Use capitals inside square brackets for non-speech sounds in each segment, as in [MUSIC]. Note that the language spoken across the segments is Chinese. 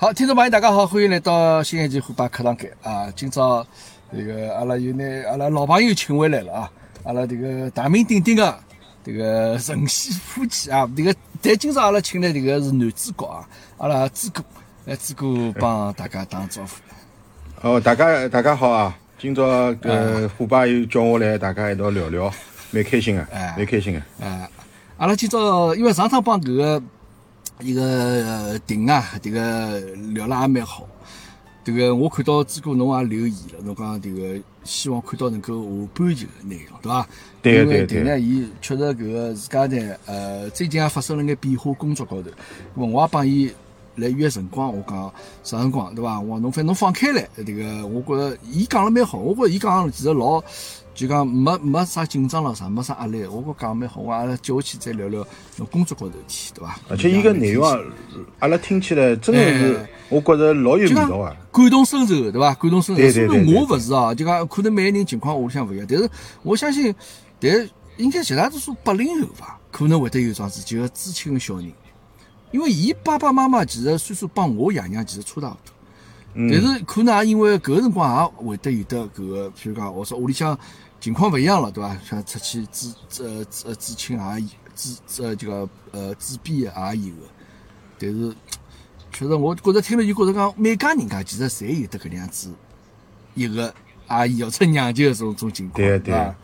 好，听众朋友，大家好，欢迎来到新一期虎爸课堂间啊！今朝这个阿拉又拿阿拉老朋友请回来了啊！阿拉这个大名鼎鼎的这个晨曦夫妻啊，这个但今朝阿拉请来这个是男主角啊，阿拉朱哥来，朱哥帮大家打招呼。哦，大家大家好啊！今朝呃虎爸又叫我来，大家一道聊聊，蛮开心的，蛮开心的。啊，阿拉今朝因为上趟帮这个。一个定啊，这个聊了也蛮好。这个我看到朱哥侬也留言了，侬讲这个希望看到能够下半集的内容，对伐？对对对。因为定呢，伊确实搿个自家呢，呃，最近也发生了眼变化，工作高头。我也帮伊来约辰光，我讲啥辰光，对伐？我侬反正侬放开来，这个我觉着伊讲了蛮好，我觉着伊讲其实老。就讲没没啥紧张了啥，没啥压力。我觉讲蛮好，我阿拉接下去再聊聊侬工作高头事体，对伐？而且伊个内容啊，阿拉听起来真的是，我觉着老有味道啊。感同身受，对伐？感同身受。虽然我勿是啊，就讲可能每个人情况屋里向勿一样，但是我相信，但应该绝大多数八零后伐，可能会得有桩事，就个知青个小人，因为伊爸爸妈妈其实岁数帮我爷娘其实差大勿多，但是可能也因为搿个辰光也会得有得搿个，譬如讲，我说屋里向。情况勿一样了，对伐？像出去治呃呃知青也有，治呃这个呃治病也有个，但是确实我觉着听了就觉着讲每家人家其实侪有得搿样子一个阿姨或者娘舅种种情况，对对。啊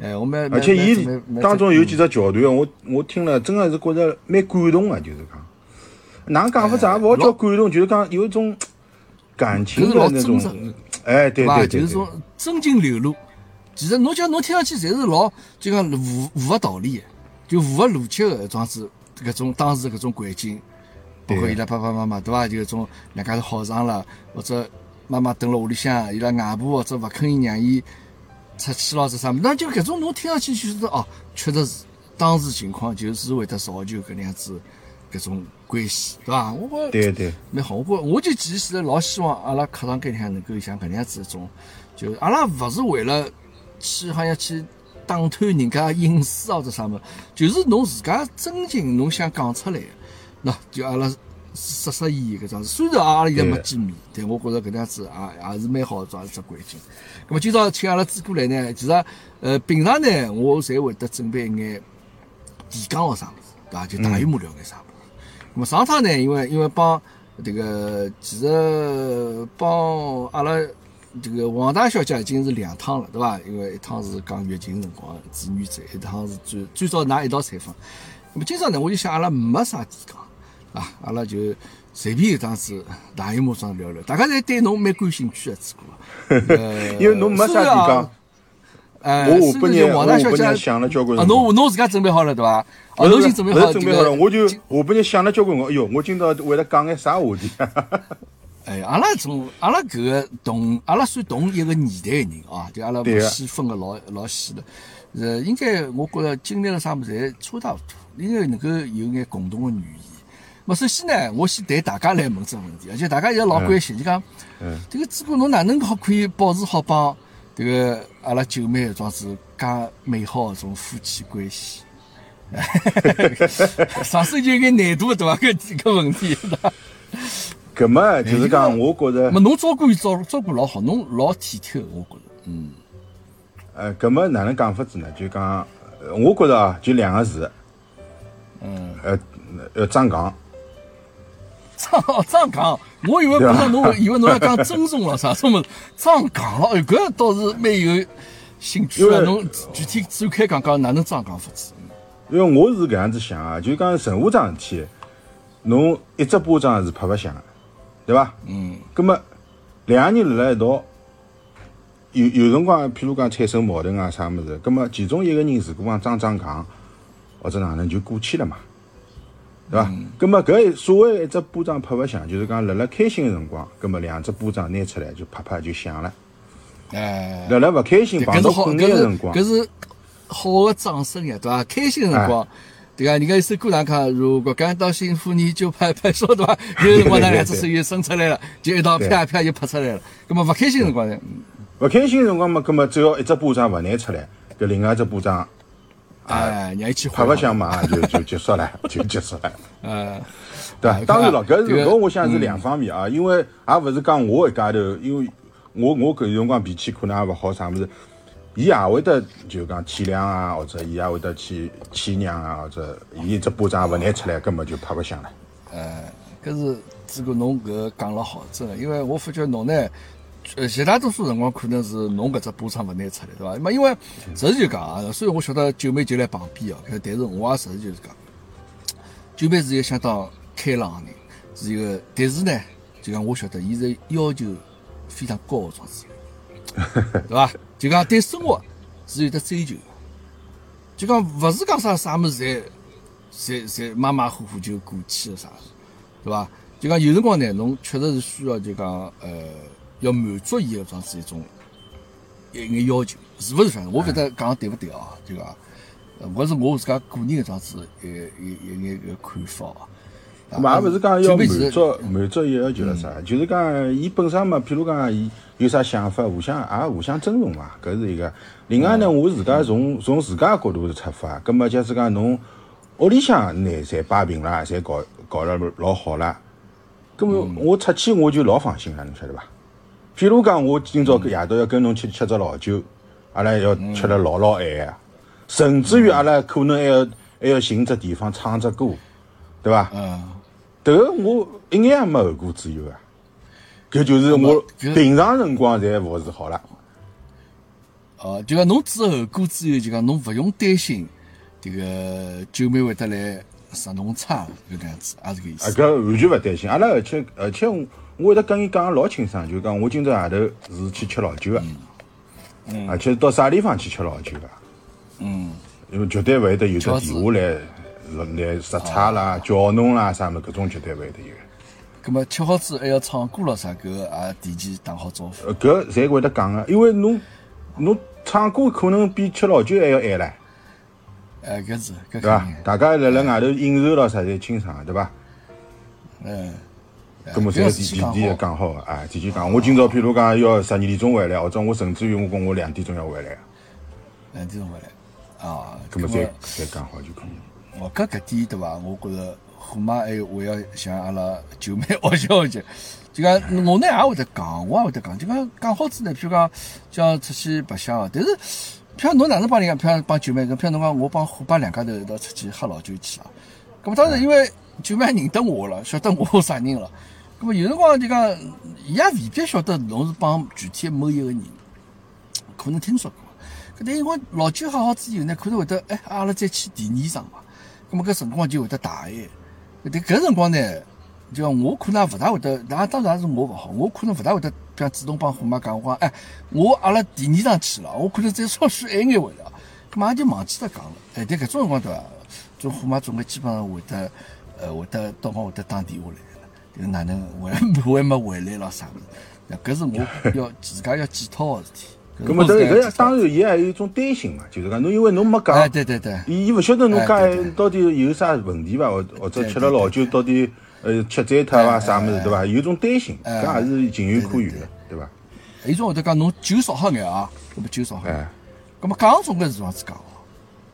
哎，我们而且伊当中有几只桥段，我我听了真的是觉着蛮感动的，就是讲，哪讲法子也勿好叫感动，就是讲有一种感情的那种，哎，对对对，就是说真情流露。其实侬讲侬听上去侪是老就讲无无个道理，就符合逻辑个桩子，搿种当时搿种环境，包括伊拉爸爸妈妈对伐？就搿种两家头好上了，或者妈妈蹲辣屋里向，伊拉外婆或者勿肯伊让伊出去咯，是啥物？那就搿种侬听上去就是哦，确实是当时情况就是会得造就搿能样子搿种关系，对伐？我觉对对蛮好，我觉我就其实老希望阿拉课堂间里向能够像搿能样子一种，就阿拉勿是为了。去好像去打探人家隐私或者啥么，就是侬自家真情侬想讲出来，喏，就阿拉实实意意搿桩事。虽然阿拉现在没见面，但我觉着搿能样子也也是蛮好桩一只环境。咁么今朝请阿拉朱过来呢，其实呃平常呢我侪会得准备一眼提纲或啥物事，对伐？就大鱼目聊眼啥物事。咁么上趟呢，因为因为帮这个其实帮阿拉。这个王大小姐已经是两趟了，对伐？因为一趟是讲月经辰光志愿者，一趟是最最早拿一道采访。那么今朝呢，我就想阿拉没啥提纲啊，阿拉就随便一张子大荧幕上聊聊。大家侪对侬蛮感兴趣的，只顾。[LAUGHS] 因为侬没啥提纲。呃，我下半日王大小姐想了交关。啊，侬侬自家准备好了对伐？哦，侬已经准备好了。准备好了，我就下半日想了交关个。哎哟，我今朝为了讲眼啥话题？[LAUGHS] 哎，阿拉从阿拉搿个同阿拉算同一个年代的人啊，就阿拉勿细分个老老细了，呃，应该我觉着经历了啥物事侪差勿多，应该能够有眼共同的语言。么首先呢，我先对大家来问只问题，而且大家也老关心，就讲，这个朱哥侬哪能好可以保持好帮这个阿拉九妹桩子介美好的种夫妻关系？[LAUGHS] 上手就有眼难度对伐？搿几个问题。搿么就是讲，我觉着，么侬照顾伊照照顾老好，侬老体贴，我觉着，嗯，呃，搿么哪能讲法子呢？就讲，我觉着啊，就两个字，嗯，呃，要张刚，张 [LAUGHS] 张岗，我以为不侬，以为侬要讲尊重了啥什么，张刚了，哎，搿倒是蛮有兴趣个，侬具体展开讲讲哪能张岗法子？因为我是搿样子想啊，就讲任何桩事体，侬一只巴掌是拍勿响。对伐？嗯。葛么两个人辣辣一道，有有辰光，譬如讲产生矛盾啊，啥物事？葛么其中一个人如果讲张张戆或者哪能就过去了嘛？对伐？葛么搿所谓一只巴掌拍勿响，就是讲辣辣开心个辰光，葛么两只巴掌拿出来就啪啪就响了。哎。辣辣勿开心碰到困难个辰光，搿是好个掌声呀，对伐？开心个辰光。对啊，人家一首歌上看，如果感到幸福，你就拍拍手，对吧？有辰光那两只手又伸出来了，就一道啪啪又拍出来了。那么勿开心辰光呢？勿开心辰光嘛，那么只要一只巴掌勿拿出来，搿另外一只巴掌，哎，让一起拍不响嘛，就就结束了，就结束了。呃，[LAUGHS] 对？当然了，搿搿我想是两方面啊，因为也勿是讲我一家头，因为我我搿辰光脾气可能也勿好啥物事，伊也会得就讲体谅啊，或者伊也会得去谦让啊，或者伊只巴掌勿拿出来，根本就拍勿响了。呃，搿是这个侬搿讲了好，真的，因为我发觉侬呢，呃，绝大多数辰光可能是侬搿只波长勿拿出来，对伐？那么因为实事求是讲啊，虽然我晓得九妹就辣旁边哦，但是我也实事求是讲，九妹是一个相当开朗个人，是一个，但是呢，就讲我晓得伊是要求非常高个状子人，对伐？[LAUGHS] 就讲对生活是有得追求的，就讲勿是讲啥啥物事侪。侪侪马马虎虎就过去了啥，对伐？就讲有辰光呢，侬确实是需要就讲呃，要满足伊个这样子一种一眼要求，是勿是？反正我勿晓得讲对勿对啊？就讲，呃我是我自家个人个这样子一一一眼个看法啊。咁嘛，也勿是讲要满足足满足伊要求了啥，就是讲伊本身嘛，譬如讲伊有啥想法，互相也互相尊重嘛，搿是一个。另外呢，我自家从从自家角度出发，葛末假使讲侬屋里向呢侪摆平了，侪搞搞了老好了，葛末我出去我就老放心了，侬晓得伐？譬如讲，我今朝搿夜到要跟侬去吃只老酒，阿拉要吃了老老晚啊，甚至于阿拉可能还要还要寻只地方唱只歌，对伐？嗯，迭个我一眼也没后顾之忧啊，搿就是我平常辰光侪服侍好了。哦，就讲侬之后顾之忧，就讲侬勿用担心迭个九妹会得来杀侬差搿能样子，也是搿意啊，思。搿完全勿担心。阿拉而且而且我我会得跟伊讲得老清爽，就讲我今朝夜头是去吃老酒个，嗯而且到啥地方去吃老酒个，嗯，因为绝对勿会得有只电话来来杀差啦、叫侬啦啥物事，搿种绝对勿会得有。葛么吃好子还要唱歌咯啥，搿个也提前打好招呼。呃，搿侪会得讲个，因为侬侬唱歌可能比吃老酒还要晚唻，哎，搿是搿肯对伐？。大家辣辣外头应酬咯啥侪清爽个，对伐？嗯，咁么侪提提前讲讲好个，啊，提前讲。我今朝譬如讲要十二点钟回来，或者我甚至于我讲我两点钟要回来，两点钟回来啊。咁么侪侪讲好就可以。哦，搿搿点对伐？我觉着虎妈还有我要向阿拉舅妹学习学习。[LAUGHS] 就讲我呢也会得讲，我也会得讲。就讲讲好子呢，譬如讲叫出去白相啊，但是譬如侬哪能帮人家，譬如帮舅妹，譬如侬讲我帮虎爸两家头一道出去喝老酒去啊。咁么当然因为舅妹认得我了，晓得我啥人了。咁么有辰光就讲，伊也未必晓得侬是帮具体某一个人，可能听说过。搿但因为老酒喝好之后呢，可能会得哎，阿拉再去第二场嘛。咁么搿辰光就会得大一。但搿辰光呢，就讲我可能也勿大会得，当当然也是我勿好，我可能勿大会得，比方主动帮虎妈讲，我讲哎，我阿拉第二场去了，我可能再稍许晚眼回来，咁嘛也就忘记脱讲了。哎，但搿种辰光对伐？种虎妈总归基本上会得，呃，会得到光会得打电话来了，就是哪能还还没回来咯啥物事？搿是我要自家要检讨个事体。搿是咁么这搿我自家要检讨当然伊也有一种担心嘛，就是讲侬因为侬没哎，讲，对对对，伊伊勿晓得侬家哎对对到底有啥问题伐，或或者吃了老酒到底呃吃醉脱伐哎啥物事哎对伐？有种担心，哎搿也是情有可原的，对伐？还有种会得讲侬酒少喝眼啊，搿么酒少喝眼。哎，咁么讲总归是这样子讲，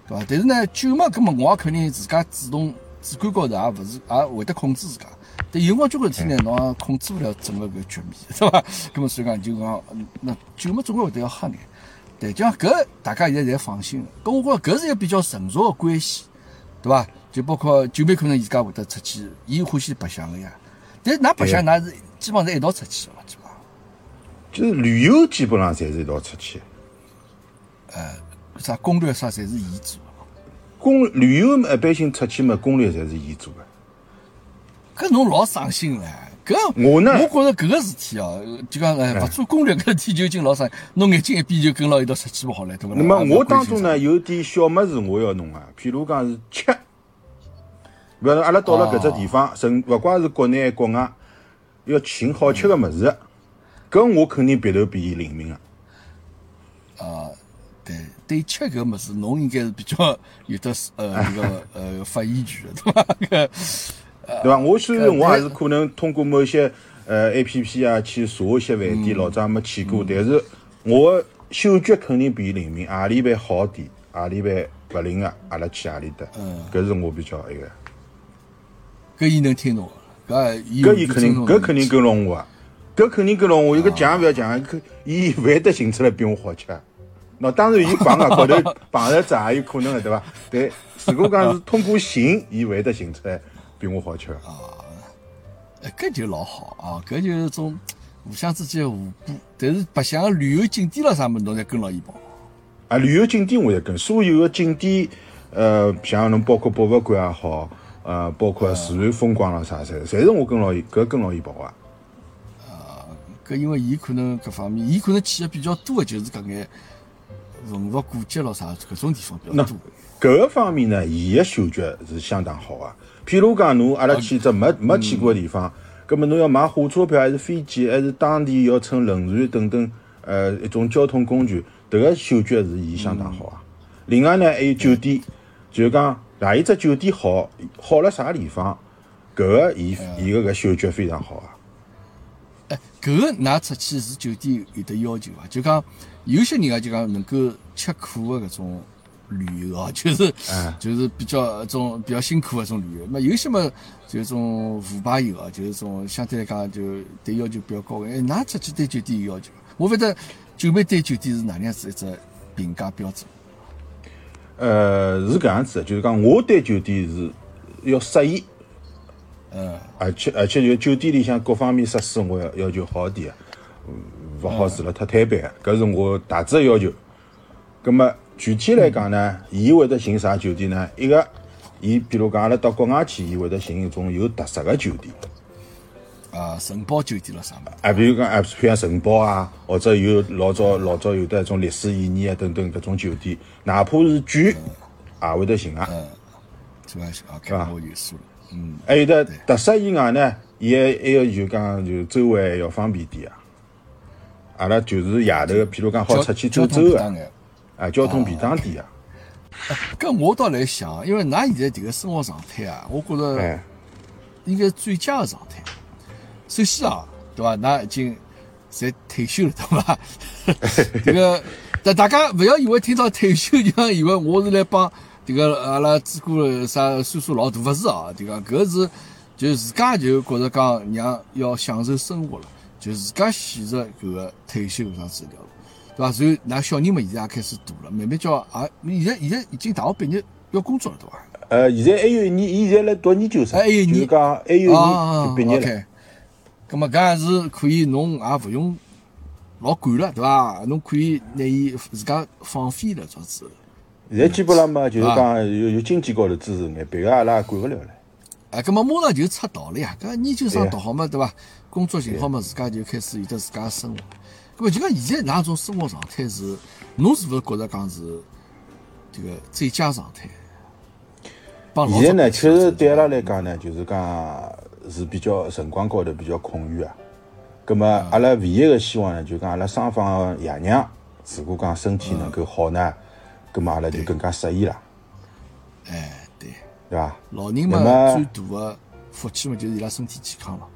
对伐？但是呢，酒嘛，咁么我也肯定自家主动主观高头也勿是也会得控制自家。但有辰光交关事体呢，侬也控制勿了整个搿局面，是伐？[LAUGHS] 咁么所以讲就讲，嗯那酒嘛总归会得要喝眼。对，就像搿大家现在侪放心了。咁我觉着搿是一个比较成熟个关系，对伐？就包括酒妹可能伊自家会得出去，伊欢喜白相个呀。但是㑚白相，㑚是基本上是一道出去个嘛，基本上。就是旅游基本上侪是一道出去，呃啥攻略啥侪是伊做的。攻旅游嘛一般性出去嘛攻略侪是伊做个。搿侬老伤心唻，搿我呢我觉着搿个事体哦，就讲哎，勿做攻略搿事体就已经老伤，侬眼睛一闭就跟牢一道出去勿好了，对勿啦？那么我当中呢，有点小物事我要弄啊，譬如讲是吃，比如说阿拉到了搿只地方，甚勿怪是国内国外，要寻好吃个物事，搿我肯定鼻头比伊灵敏啊。啊，对对，吃搿物事，侬应该是比较有得呃那个呃发言权的，对伐？搿对伐？我虽然我也是可能通过某些呃 A P P 啊去查一些饭店，老早也没去过，但是我的嗅觉肯定比伊灵敏，何里边好点，何里边勿灵个，阿拉去何里搭，搿是我比较一个。搿伊能听侬的，搿伊搿伊肯定搿肯定。跟牢我啊，搿肯定跟牢我。伊搿讲勿要讲，搿伊勿会得寻出来比我好吃。喏，当然伊碰啊 [LAUGHS] 高头碰着子也有可能个，对伐？但如果讲是通过寻，伊勿会得寻出来比我好吃。哎，搿就老好啊！搿就是种互相之间互补。但是白相个旅游景点了啥物事，侬侪跟牢伊跑。啊，旅游景点我也跟，所有个景点，呃，像侬包括博物馆也好，呃，包括自然风光了啥，侪侪是我跟牢伊，搿跟牢伊跑啊。搿因为伊可能搿方面，伊可能去的比较多的就是搿眼文物古迹咯啥搿种地方比较多。搿个方面呢，伊个嗅觉是相当好啊。譬如讲，侬阿拉去只没没去过个地方，葛末侬要买火车票，还是飞机，还是当地要乘轮船等等，呃，一种交通工具，迭个嗅觉是伊相当好啊。另外呢，还有酒店，就是讲哪一只酒店好，好了啥地方，搿个伊伊个搿嗅觉非常好啊。哎，搿个㑚出去住酒店有得要求伐？就讲有些人啊，就讲能够吃苦的搿种旅游啊，[LAUGHS] 就是哎就是比较种比较辛苦的种旅游。那有些嘛，就种腐败游啊，就是种相对来讲就对要求比较高的。哎，㑚出去对酒店有要求伐？我反正九妹对酒店是哪能样子一只评价标准？呃，是搿样子的，就是讲我对酒店是要适宜，嗯，而且而且就酒店里向各方面设施我要要求好点，嗯勿好住了太摊板，搿是我大致的要求。葛末具体来讲呢，伊会得寻啥酒店呢？一个，伊比如讲阿拉到国外去，伊会得寻一种有特色的酒店，啊，城堡酒店了啥嘛？啊，比如讲啊，譬如像城堡啊，或者有老早老早有的一种历史意义啊等等搿种酒店，哪怕是贵，也会得寻啊。这个啊，看我有数了。嗯，还有的特色以外呢，伊还还要就讲就周围还要方便点啊。阿拉就是夜头，譬如讲好出去走走个交通便当，眼。啊，交通便当点啊。[LAUGHS] 搿我倒来想，因为㑚现在迭个生活状态啊，我觉着哎，应该是最佳的状态。首先啊，对伐？㑚已经侪退休了，对伐？[LAUGHS] 迭个，但大家勿要以为听到退休就像以为我是来帮迭个阿拉主顾啥岁数老大，勿是啊？迭个搿是就自家就觉着讲让要享受生活了，就自家选择搿个退休搿桩子条路，对伐？然后㑚小人嘛现在也开始大了，慢慢叫也，现在现在已经大学毕业要工作了，对伐？呃，现在还有一年，伊现在来读研究生，还有一年就是讲还有一啊年就毕业了。咁么搿也是可以，侬也勿用老管了，对伐？侬可以拿伊自家放飞了，这样子。现在基本上嘛，就是啊讲有有经济高头支持眼，别个阿拉也管勿了了。哎，咁么马上就出道了呀！搿研究生读好嘛，对伐？工作寻好嘛，自家就开始有得自家的生活。咁么就讲现在哪种生活状态是，侬是勿是觉着讲是这个最佳状态？现在呢，确实对阿拉来讲呢，就是讲是比较辰光高头比较空余啊。葛么阿拉唯一个希望呢，就讲阿拉双方的爷娘，如果讲身体能够好呢，葛么阿拉就更加适宜了，哎，对，对伐？老人嘛最大的福气嘛，就是伊拉身体健康了。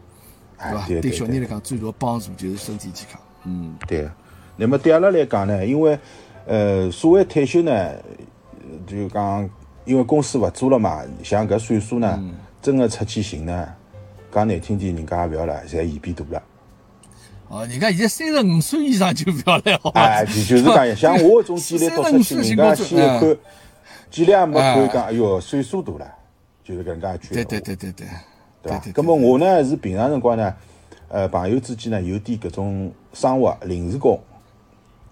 对哎伐？，对对对小人来讲，最大的帮助就是身体健康。嗯，对。那么对阿拉来讲呢，因为呃，所谓退休呢，呃就讲因为公司勿做了嘛，像搿岁数呢，真个出去寻呢，讲难听点，人家也勿要了，侪嫌变大了。哦，人家现在三十五岁以上就不要来，好吧？哎，就就是讲，像我搿种体力到出去，人家先一看，简历也没看，讲哎哟，岁数大了，就是搿能介一句对，对对对对，对伐对？咁么我呢是平常辰光呢，呃，朋友之间呢有点搿种生活临时工，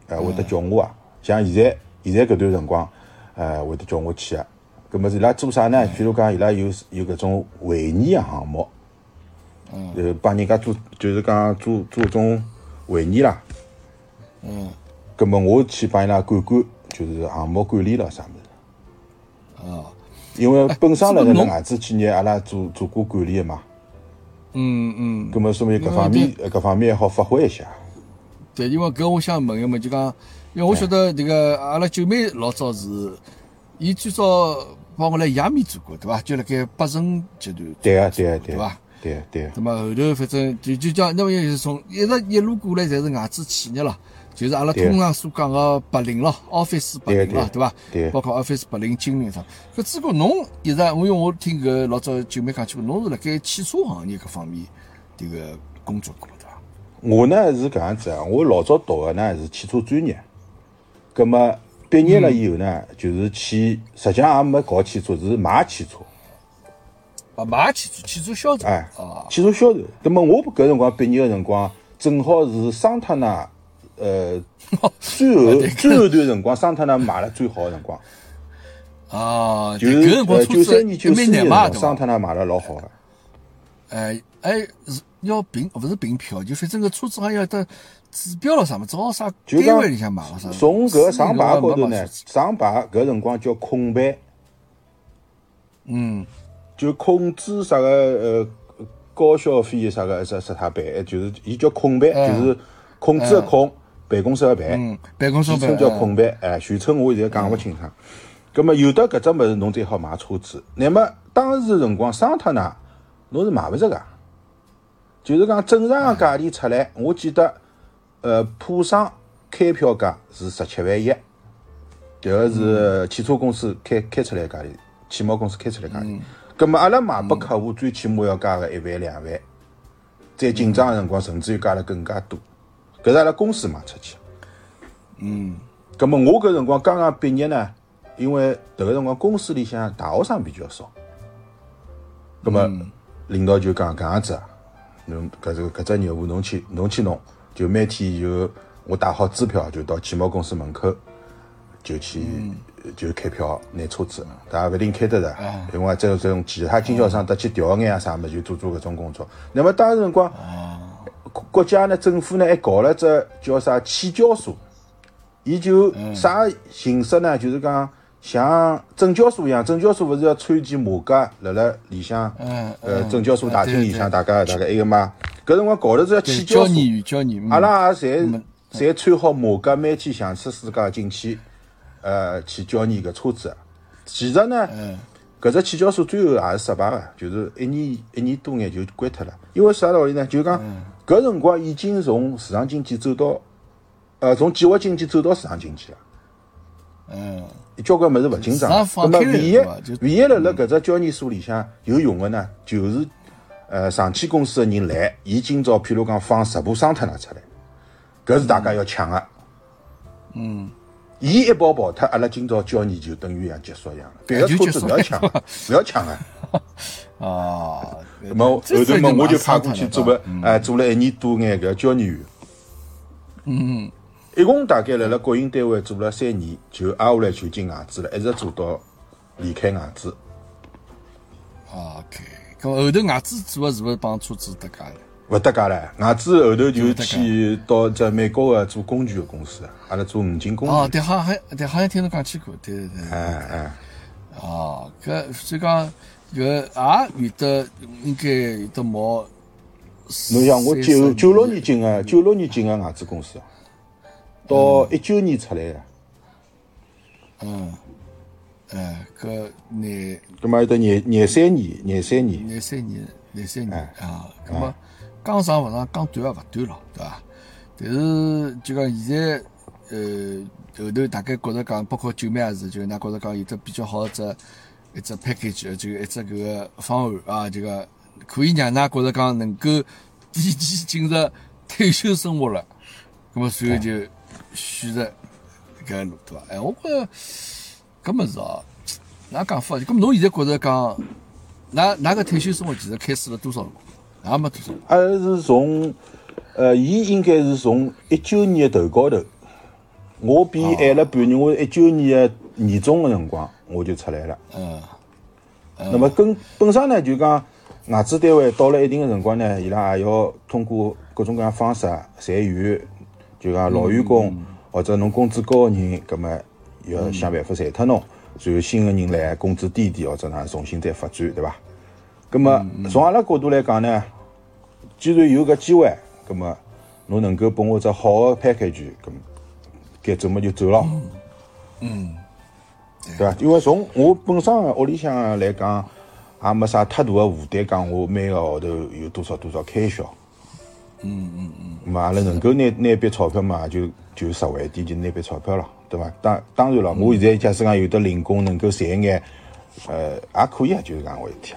呃，会得叫我啊，像现在现在搿段辰光，呃，会得叫我去啊。咁么伊拉做啥呢？譬如讲伊拉有有搿种会议个项目，嗯呃，帮人家做就是讲做做种会议啦。嗯，咁么我去帮伊拉管管，就是项目管理了啥物事。啊，因为本身辣辣外资企业，阿拉做做过管理个嘛，嗯嗯，咁么说明搿方面呃搿方面好发挥一下。对，因为搿我想问一问，就讲，因为我晓得迭个阿拉九妹老早是，伊最早帮我来亚米做过，对伐？就辣盖百城集团，对个，对个，对伐？，对个对个。那么后头反正就就讲，那么也是从一直一路过来，侪是外资企业了，就是阿拉通常所讲个白领咯，office 白领咯，对伐？对。包括 office 白领、经理啥。搿只过侬一直，我因为我听搿老早九妹讲起过，侬是辣盖汽车行业搿方面迭个工作过，对伐？我呢是搿样子啊，我老早读个呢是汽车专业，葛末毕业了以后呢，就是去，实际上也没搞汽车，是卖汽车。啊，卖汽车，汽车销售。哎，汽车销售。葛末我搿辰光毕业个辰光，正好是桑塔纳。呃，[LAUGHS] 最后最后段辰光，桑塔纳卖了最好的辰光，啊，就是呃九三年九四年，桑塔纳卖了老好的。哎哎，是要凭不是凭票，就反正个车子还要得指标了啥么，正好啥单位里向买了啥。从搿上牌高头呢，上牌搿辰光叫控牌，嗯，就控制啥个呃高消费啥个啥啥他牌，就是伊叫控牌，就是控制个控。办公室个办，办公室简称叫空办，哎，全称我现在讲勿清爽。葛末有的搿只物事，侬才好买车子。那么当时辰光，桑塔纳侬是买勿着个，就是讲正常个价钿出来，我记得，呃，普桑开票价是十七万一，迭个是汽车公司开开出来价钿，汽贸公司开出来价钿。葛末阿拉卖拨客户，最起码要加个一万两万，在紧张个辰光，甚至于加了更加多。搿是阿拉公司卖出去，嗯，葛末我搿辰光刚刚毕业呢，因为迭个辰光公司里向大学生比较少，葛末领导就讲搿样子，侬搿只搿只业务侬去侬去弄，就每天就我带好支票就到汽贸公司门口就去就开票拿车子，大家勿一定开得着，因为这这种其他经销商得去调眼啊啥么事就做做搿种工作。那么当时辰光。国家呢，政府呢还搞了只叫啥汽交所，伊就啥形式呢？就是讲像证交所一样，证交所勿是要穿件马甲辣辣里向，呃，证交所大厅里向，大家大概埃个嘛。搿辰光搞了只汽交所，阿拉也侪侪穿好马甲，每天像出自家进去，呃，去交易搿车子。其实呢，搿只汽交所最后也是失败个，就是一年一年多眼就关脱了。因为啥道理呢？就讲。搿辰光已经从市场经济走到，呃，从计划经济走到市场经济了。嗯，交关物事勿紧张。那么唯一唯一辣辣搿只交易所里向有用个呢，就是呃上汽公司个人来，伊今朝譬如讲放十部桑塔纳出来，搿是大家要抢个。嗯，伊一跑跑脱，阿拉今朝交易就等于像结束一样了。别个车子勿要抢，[LAUGHS] 勿要抢啊！哦。[LAUGHS] 那么后头么我就派过去做了，哎，做了一年多眼搿交易员。嗯，一共大概辣辣国营单位做了三年，就挨下来就进外资了，一直做到离开外资。OK，搿后头外资做的是勿是帮车子搭界了？勿搭界了，外资后头就去到只美国个做工具个公司，阿拉做五金工具。哦，对，好像还对，好像听侬讲起过，对对对。哎哎。哦，搿所以讲。搿也有得应该有得毛。侬像我九九六年进个，九六年进个外资公司，到一九年出来个。嗯，哎，搿廿，搿么有得廿廿三年，廿三年，廿三年，廿三年啊。搿么刚上勿上，刚短也勿短咯，对伐？但是就讲现在，呃，后头大概觉着讲，包括九妹也是，就㑚觉着讲有只比较好只。一只 package 就一只搿个方案啊，这个可以让㑚觉着讲能够提前进入退休生活了，咁么随后就选择搿路对伐？哎，我觉着搿么事哦，哪讲法？咁侬现在觉着讲，㑚㑚个退休生活其实开始了多少？也没多少。还是从呃，伊应该是从一九年的头高头，我比晚了半年，我一九年的年中的辰光。我就出来了。嗯。那么跟本身呢，就讲外资单位到了一定的辰光呢，伊拉也要通过各种各样方式裁员，就讲老员工或者侬工资高的人，葛么要想办法裁脱侬，然后新的人来，工资低点或者哪重新再发展，对伐？葛么从阿拉角度来讲呢，既然有搿机会，咁么侬能够拨我只好个 package，葛么该走么就走了。嗯。对伐？因为从我本身屋里向来讲，也没啥太大的负担，讲我每个号头有多少多少开销。嗯嗯嗯，嘛阿拉能够拿拿笔钞票嘛，就就实惠点，就拿笔钞票咯，对伐？当当然了，我现在假使讲有的零工能够赚一眼，呃，也可以啊，就是搿样回事体。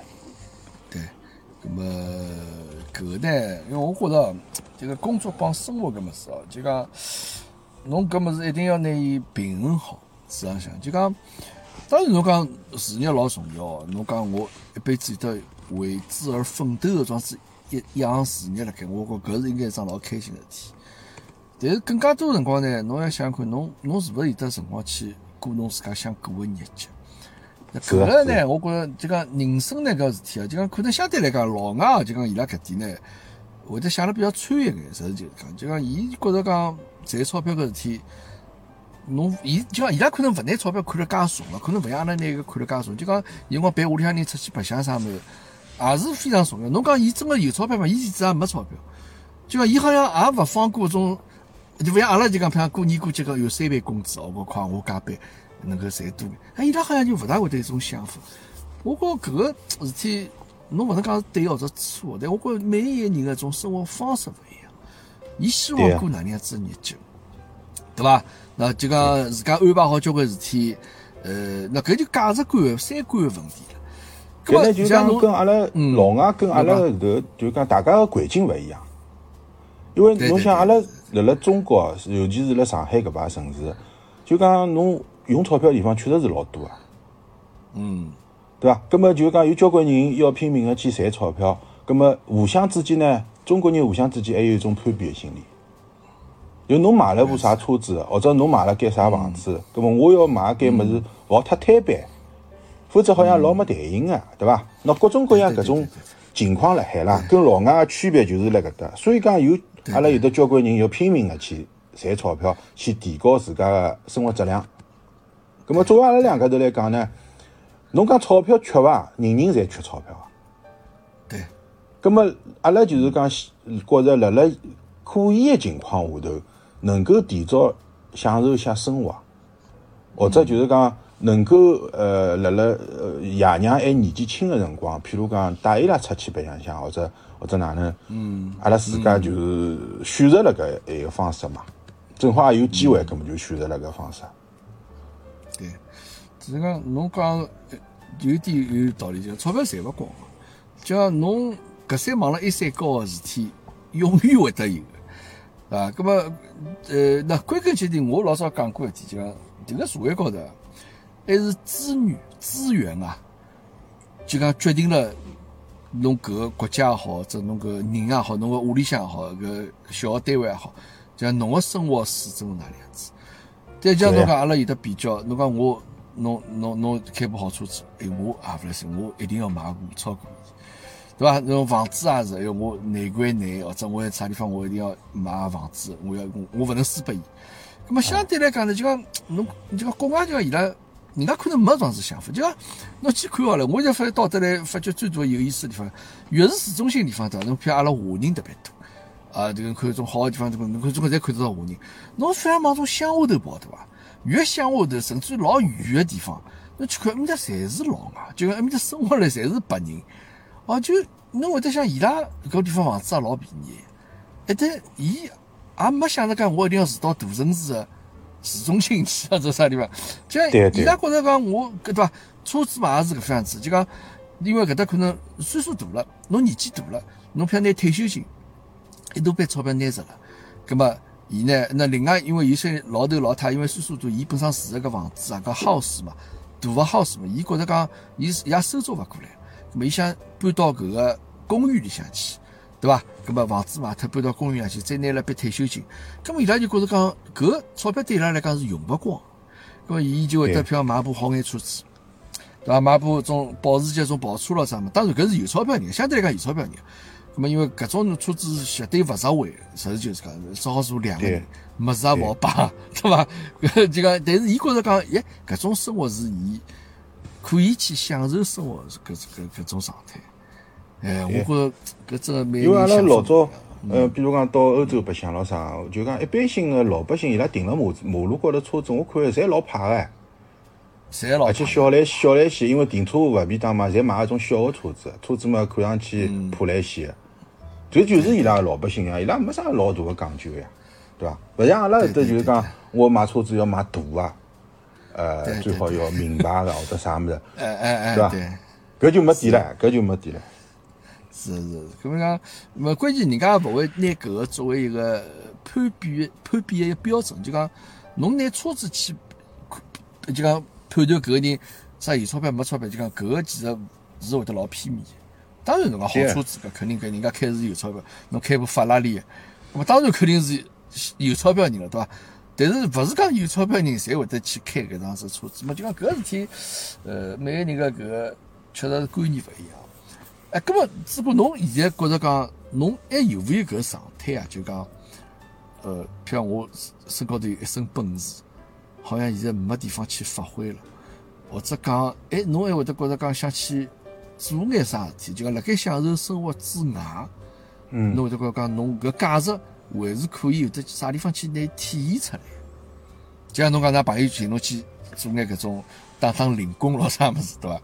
对，那么搿个呢，因为我觉着这个工作帮生活搿么事哦，就讲侬搿么事一定要拿伊平衡好，实际上就讲，当然侬讲事业老重要哦，侬讲我一辈子得为之而奋斗的，桩事一一项事业辣盖，我觉搿是应该一桩老开心个事体。但是更加多辰光呢，侬要想看侬侬是勿是有得辰光去过侬自家想过个日脚。那搿个是呢，我觉着就讲人生呢搿事体啊，就讲可能相对来讲，老外啊就讲伊拉搿点呢，会得想得比较穿一眼，实事求是讲，就讲伊觉着讲赚钞票搿事体，侬伊就讲伊拉可能勿拿钞票看得介重了，可能勿像阿拉拿搿看得介重，就讲有辰光陪屋里向人出去白相啥物事，也是非常重要。侬讲伊真个有钞票嘛？伊其实也没钞票，就讲伊好像也勿放过种。就勿像阿拉就讲，譬如讲过年过节个有三倍工资哦，我快我加班能够赚多眼。哎，伊拉好像就勿大会得一种想法。我觉搿个事体，侬勿能讲是对或者错，但我觉每一个人个种生活方式勿一样，伊希望过哪能样子个日脚，对伐？那就讲自家安排好交关事体，呃，那搿就价值观、三观个问题了。搿呢就讲像侬跟阿拉嗯老外跟阿拉对搿就讲大家个环境勿一样，因为侬想阿拉辣辣中国，尤其是辣上海搿排城市，就讲侬用钞票地方确实是老多啊，嗯，对伐？葛么就讲有交关人要拼命个去赚钞票，葛么互相之间呢，中国人互相之间还有一种攀比个心理。就侬买了部啥车子，或者侬买了间啥房子，葛么我要买间物事，勿好太贪班，否则好像老没弹性个，对伐？那各种各样搿种情况辣海啦，跟老外个区别就是辣搿搭。所以讲有阿拉有的交关人要拼命个去赚钞票，去提高自家个生活质量。葛么作为阿拉两家头来讲呢，侬讲钞票缺伐？人人侪缺钞票啊。对，葛么阿拉就是讲，觉着辣辣可以个情况下头，能够提早享受一下生活，或者就是讲能够呃辣辣呃爷娘还年纪轻个辰光，譬如讲带伊拉出去白相相，或者或者哪能，嗯，阿拉自家就是选择了搿一个方式嘛，正好也有机会，葛么就选择了搿方式。只是讲侬讲有点有道理，就钞票赚勿光，就像侬搿三忙了一三高个事体，永远会得有个，啊，葛么呃，那归根结底，我老早讲过一点，就讲迭个社会高头还是资源资源啊，就讲决定了侬搿个国家也好，或者侬搿人也好，侬个屋里向也好，搿小个单位也好，就讲侬个生活水准哪能样子。再加上侬讲阿拉有得比较，侬讲我侬侬侬开部好车子，哎，我也勿来塞，我一定要买部超过伊，对伐？侬房子也是，哎，我内归难，或者我在啥地方我一定要买房子，我要我我勿能输拨伊。那么相对来讲呢，就讲侬就讲国外就讲伊拉，人家可能没这样子想法，就讲侬去看好了，我现在发现到得来发觉最多有意思的地方，越是市中心地方对伐？侬譬如阿拉华人特别多。啊，这个看种好个地方，这个侬看中国侪看得到华人。侬反而往种乡下头跑，对伐？越乡下头，甚至老远个地方，侬去看，埃面搭侪是老外，就讲埃面搭生活了侪是白人。哦，就侬会得想，伊拉搿地方房子也老便宜，一但伊也没想着讲，我一定要住到大城市个市中心去或者啥地方。就伊拉觉着讲，我搿对伐？车子嘛也是搿副样子，就讲因为搿搭可能岁数大了，侬年纪大了，侬譬如拿退休金。一大笔钞票拿着了，葛么伊呢？那另外，因为有些老头老太，因为岁数大，伊本身住个搿房子啊，搿 house 嘛，大个 house 嘛，伊觉着讲，伊是伊也收租勿过来，葛么伊想搬到搿个公寓里向去，对伐？葛么房子卖脱，搬到公寓里向去，再拿了笔退休金，葛么伊拉就觉着讲，搿钞票对伊拉来讲是用勿光，葛么伊就会得对譬如买部好眼车子。对伐？买部种保时捷种跑车咯啥么？当然搿是有钞票人，相对来讲有钞票人。咁么因为搿种车子绝对勿实惠，实事求是讲，只好坐两个人，物事也勿好摆，对伐？搿就讲，但是伊觉着讲，耶，搿种生活是伊可以去享受生活搿搿搿种状态。哎，我觉着搿真个蛮因为阿拉老早，嗯呃，比如讲到欧洲白相咯啥，就讲一般性个老百姓，伊拉停辣马马路高头车子，我看侪老怕个，侪老而且小来小来些，因为停车勿便当嘛，侪买那种小个车子，车子嘛看上去嗯破烂些，这就是伊拉老百姓啊，伊拉没啥老大个讲究呀，对伐？勿像阿拉搿搭就是讲，我买车子要买大啊，呃，最好要名牌个或者啥物事，[LAUGHS] 哎哎哎，对伐？搿就没底了，搿就没底了。是是，搿么讲，么关键人家勿会拿搿个作为一个攀比攀比一个标准，就讲侬拿车子去，就讲判断搿个人啥有钞票没钞票，就讲搿个其实是会得老片面。当然侬讲好车子搿肯定搿人家开是有钞票，侬开部法拉利，那么当然肯定是有钞票人了，对伐？但是勿是讲有钞票人侪会得去开搿桩子车子嘛？就讲搿事体，呃，每个人个搿个确实是观念勿一样。哎，搿么，只不过侬现在觉着讲，侬还有勿有搿状态啊？就讲，呃，譬如我身高头有一身本事，好像现在没地方去发挥了，或者讲，哎，侬还会得觉着讲想去做眼啥事体？就讲辣盖享受生活之外，嗯，侬会得觉着讲，侬搿价值还是可以有得啥地方去拿体现出来？就像侬讲，㑚朋友圈侬去做眼搿种打打零工咯啥物事，对伐？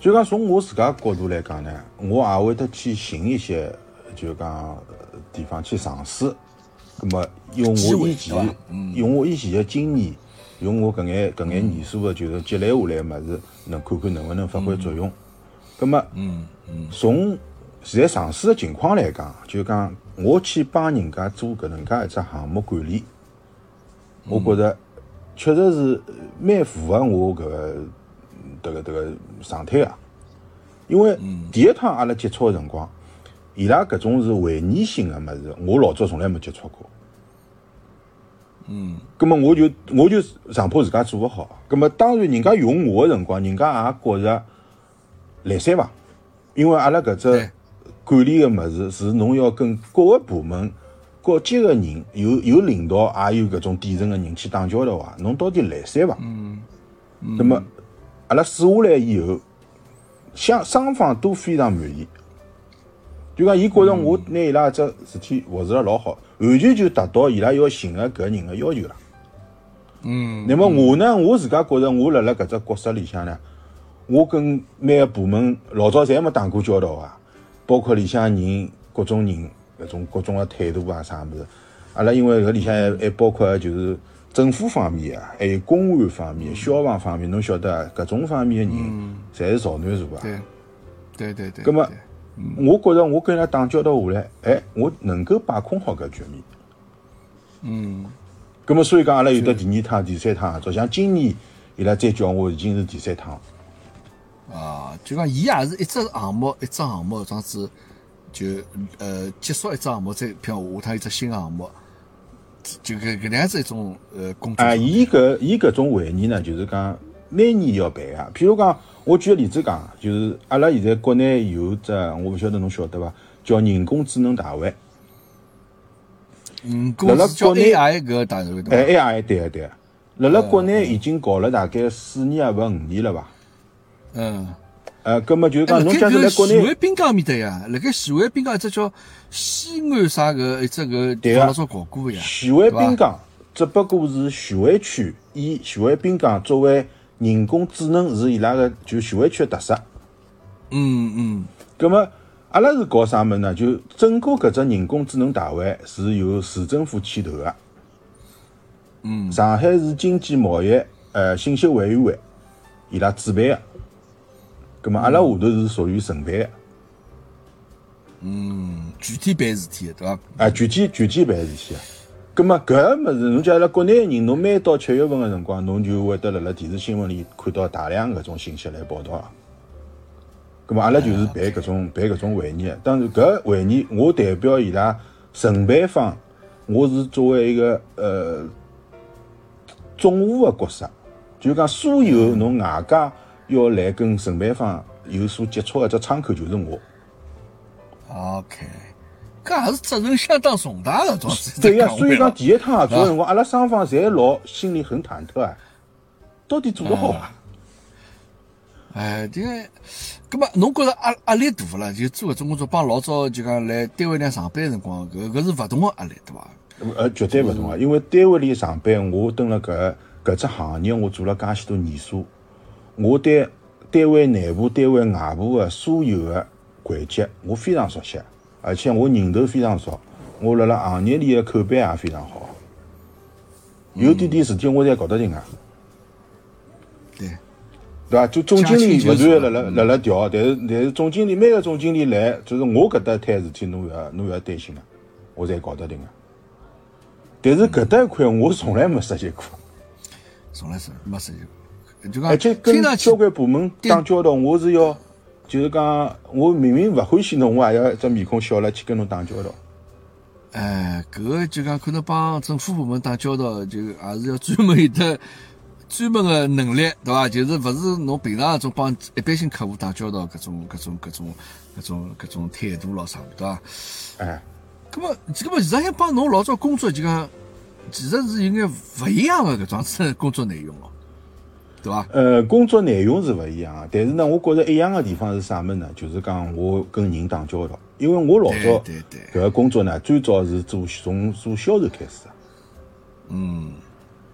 就讲从我自家角度来讲呢，我也会得去寻一些，就讲地方去尝试。咁么用我以前，用我以前的经验，用我搿眼搿眼年数的，就是积累下来物事，能看看能勿能发挥作用。咁么，嗯嗯，从现在上市的情况来讲，就讲我去帮人家做搿能介一只项目管理，我觉着确实是蛮符合我搿个。迭个迭个状态啊，因为第一趟阿拉接触个辰光，伊拉搿种是会议性个物事，我老早从来没接触过。嗯，葛末我就我就上怕自家做勿好，葛末当然人家用我个辰光，人家也觉着来三伐，因为阿拉搿只管理个物事是侬要跟各个部门、各级个人有有领导，也有搿种底层个人去打交道啊，侬到底来三伐？嗯，那么。阿拉试下来以后，相双方都非常满意。就讲，伊觉着我拿伊拉只事体服侍了老好，完全就达到伊拉要寻个搿人个要求了。嗯。那么我呢，我自家觉着我辣辣搿只角色里向呢，我跟每个部门老早侪没打过交道啊，包括里向人各种人搿种各种个态度啊啥物事，阿拉因为搿里向还还包括就是。政府方面啊，还有公安方面、消防方面，侬晓得啊，各种方面的人，侪是朝南坐啊。对，对对对。咁么，我觉着我跟伊拉打交道下来，哎，我能够把控好搿局面。嗯。葛么，所以讲阿拉有得第二趟、第三趟合作，像今年伊拉再叫我，已经是第三趟。啊，就讲伊也是一只项目，一只项目这样子，就呃结束一只项目，再譬如下趟一只新项目。就搿搿样子一种呃工作。啊，伊搿伊搿种会议呢，就是讲每年要办啊。譬如讲，我举个例子讲，就是阿拉现在国内有只，我勿晓得侬晓得伐？叫人工智能大会。嗯，辣辣国内 AI 搿大会对伐？哎，AI 对个对个，辣辣国内已经搞了大概四年也勿五年了伐？嗯。呃，葛么就是讲，侬假如来国内，徐汇滨江面搭呀，辣盖徐汇滨江一只叫西安啥个一只个，对老早搞过呀。徐汇滨江只不过是徐汇区以徐汇滨江作为人工智能是伊拉个就徐汇区的特色。嗯嗯。葛么阿拉是搞啥么呢？就整个搿只人工智能大会是由市政府牵头个。嗯。上海市经济贸易呃信息委员会伊拉主办个。咁么，阿拉下头是属于承办个，嗯，具体办事体对伐？啊，具体具体办事体啊。咁么，搿个物事，侬叫阿拉国内人，侬每到七月份个辰光，侬就会得辣辣电视新闻里看到大量搿种信息来报道。咁么，阿拉就是办搿种办搿种会议。当然，搿会议我代表伊拉承办方，我是作为一个呃总务个角色，就讲所有侬外加。要来跟承办方有所接触个只窗口就是我。OK，搿也是责任相当重大的，总是。对呀，所以讲第一趟合作辰光，阿拉双方侪老心里很忐忑啊，到底做得好伐？哎，这个，搿么侬觉着压压力大勿啦？就做搿种工作，帮老早就讲来单位里上班辰光，搿搿是勿同个压力，对伐？呃，绝对勿同啊！因为单位里上班，我蹲辣搿搿只行业，我做了介许多年数。我对单位内部、单位外部的所有的环节我非常熟悉，而且我人头非常少，我辣辣行业里的口碑也非常好。有点点事体我侪搞得定啊，对，对伐？就总经理勿断辣辣辣辣调，但是但是总经理每个总经理来，就是我搿搭摊事体，侬勿要侬勿要担心个，我侪搞得定个。但是搿搭一块我从来没涉及过，从来是没涉及过，就讲而且跟交关部门打交道，我是要就是讲，我明明勿欢喜侬，我也要一只面孔笑了去跟侬打交道。哎，搿个就讲可能帮政府部门打交道，就也是要专门有得 [LAUGHS] 专门个能力，对伐？就是勿是侬平常搿种帮一般性客户打交道搿种搿种搿种搿种搿种态度咯啥，对伐？哎，咁么，搿么实际上帮侬老早工作就讲，其实是有眼勿一样个搿种子 [LAUGHS] 工作内容哦，对伐？呃，工作内容是勿一样啊，但是呢，我觉着一样个地方是啥物事呢？就是讲我跟人打交道，因为我老早对对搿个工作呢，最早是做从做销售开始的。嗯，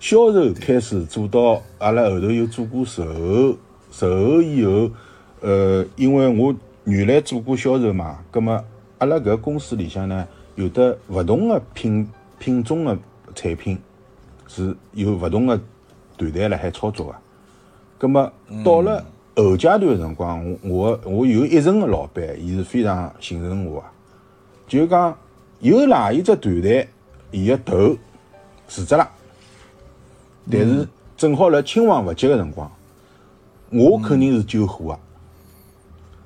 销售开始做到阿拉后头又做过售后，售后以后，呃，因为我原来做过销售嘛，葛末阿拉搿个公司里向呢，有的勿同的品品种的产品是有勿同的团队辣海操作个。葛么到了后阶段个辰光，我我我有一层个老板，伊是非常信任我个，就是讲有哪一只团队，伊个头辞职了。但是正好辣青黄勿接个辰光，我肯定是救火个。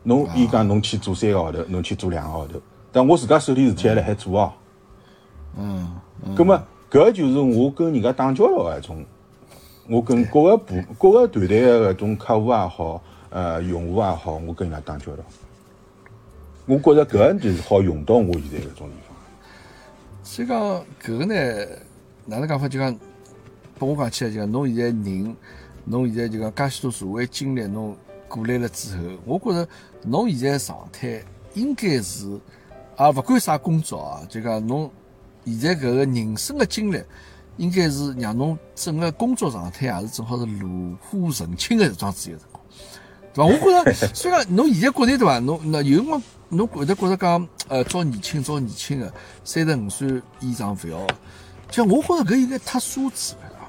侬伊讲侬去做三个号头，侬去做两个号头，但我自家手里事体还辣海做哦。嗯，葛么搿就是我跟人家打交道个一种，我跟各个部各个团队的搿种客户也好，呃，用户也好，我跟人家打交道。我觉着搿就是好用到我现在搿种地方。所以讲搿个呢，哪能讲法？就讲，拨我讲起来，就讲侬现在人，侬现在就讲介许多社会经历，侬过来了之后，我觉着侬现在状态应该是，啊，勿管啥工作啊，就讲侬现在搿个人生的经历，应该是让侬整个工作状态也是正好是炉火纯青的这桩子一个辰光。对伐？我觉着，[LAUGHS] 虽然侬现在觉着对伐？侬那有辰光侬会得觉着讲，呃，招年轻招年轻的，三十五岁以上勿要。就我觉着搿应该太奢侈了？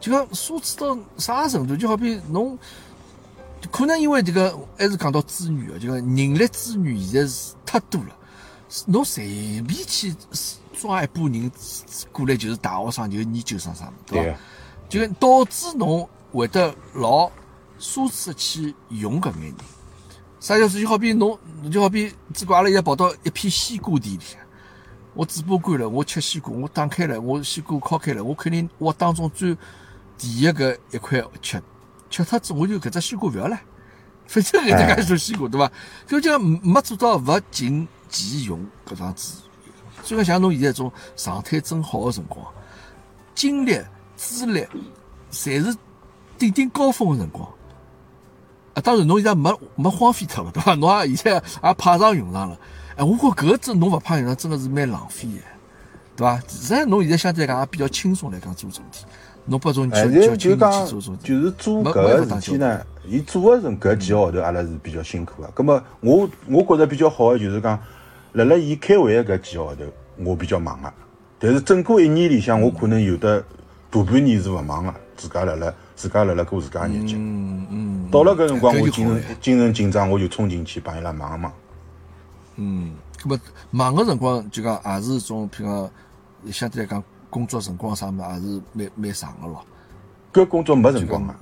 就讲奢侈到啥程度？就好比侬，可能因为这个还是讲到资源个，就讲人力资源现在是太多了，侬随便去抓一波人过来就是大学生，就是研究生啥么，对伐？就导致侬会得老奢侈去用搿眼人。啥叫就好比侬，就好比只管阿拉现在跑到一片西瓜地里向，我嘴巴干了，我吃西瓜，我打开了，我西瓜敲开了，我肯定我当中最第一个一块吃，吃脱之后我就搿只西瓜勿要了，[LAUGHS] 反正搿只介做西瓜对伐？就讲没做到勿尽其用搿桩资源。所以讲像侬现在种状态真好个辰光，精力、资历，侪是顶顶高峰个辰光。啊，当然侬现在没没荒废脱了，对伐？[LAUGHS] 侬也现在也派上用场了。哎，我觉搿个真侬勿派用场，真个是蛮浪费个，对伐？实际上侬现在相对来讲也比较轻松来讲做总体，侬拨种就就轻讲去做总体，就是做没搿个没法事体呢，伊做个辰搿几个号头，阿拉是比较辛苦个。葛么我我觉着比较好个就是讲，辣辣伊开会个搿几个号头，我比较忙个。但是整个一年里向，我可能有的大半年是勿忙个，自家辣辣自家辣辣过自家日脚。嗯嗯，到了搿辰光，搿我精神就精神紧张，我就冲进去帮伊拉忙一忙。嗯，搿么忙个辰光就讲也是种，譬如讲相对来讲工作辰光啥物事也是蛮蛮长个咯。搿工作没辰光个，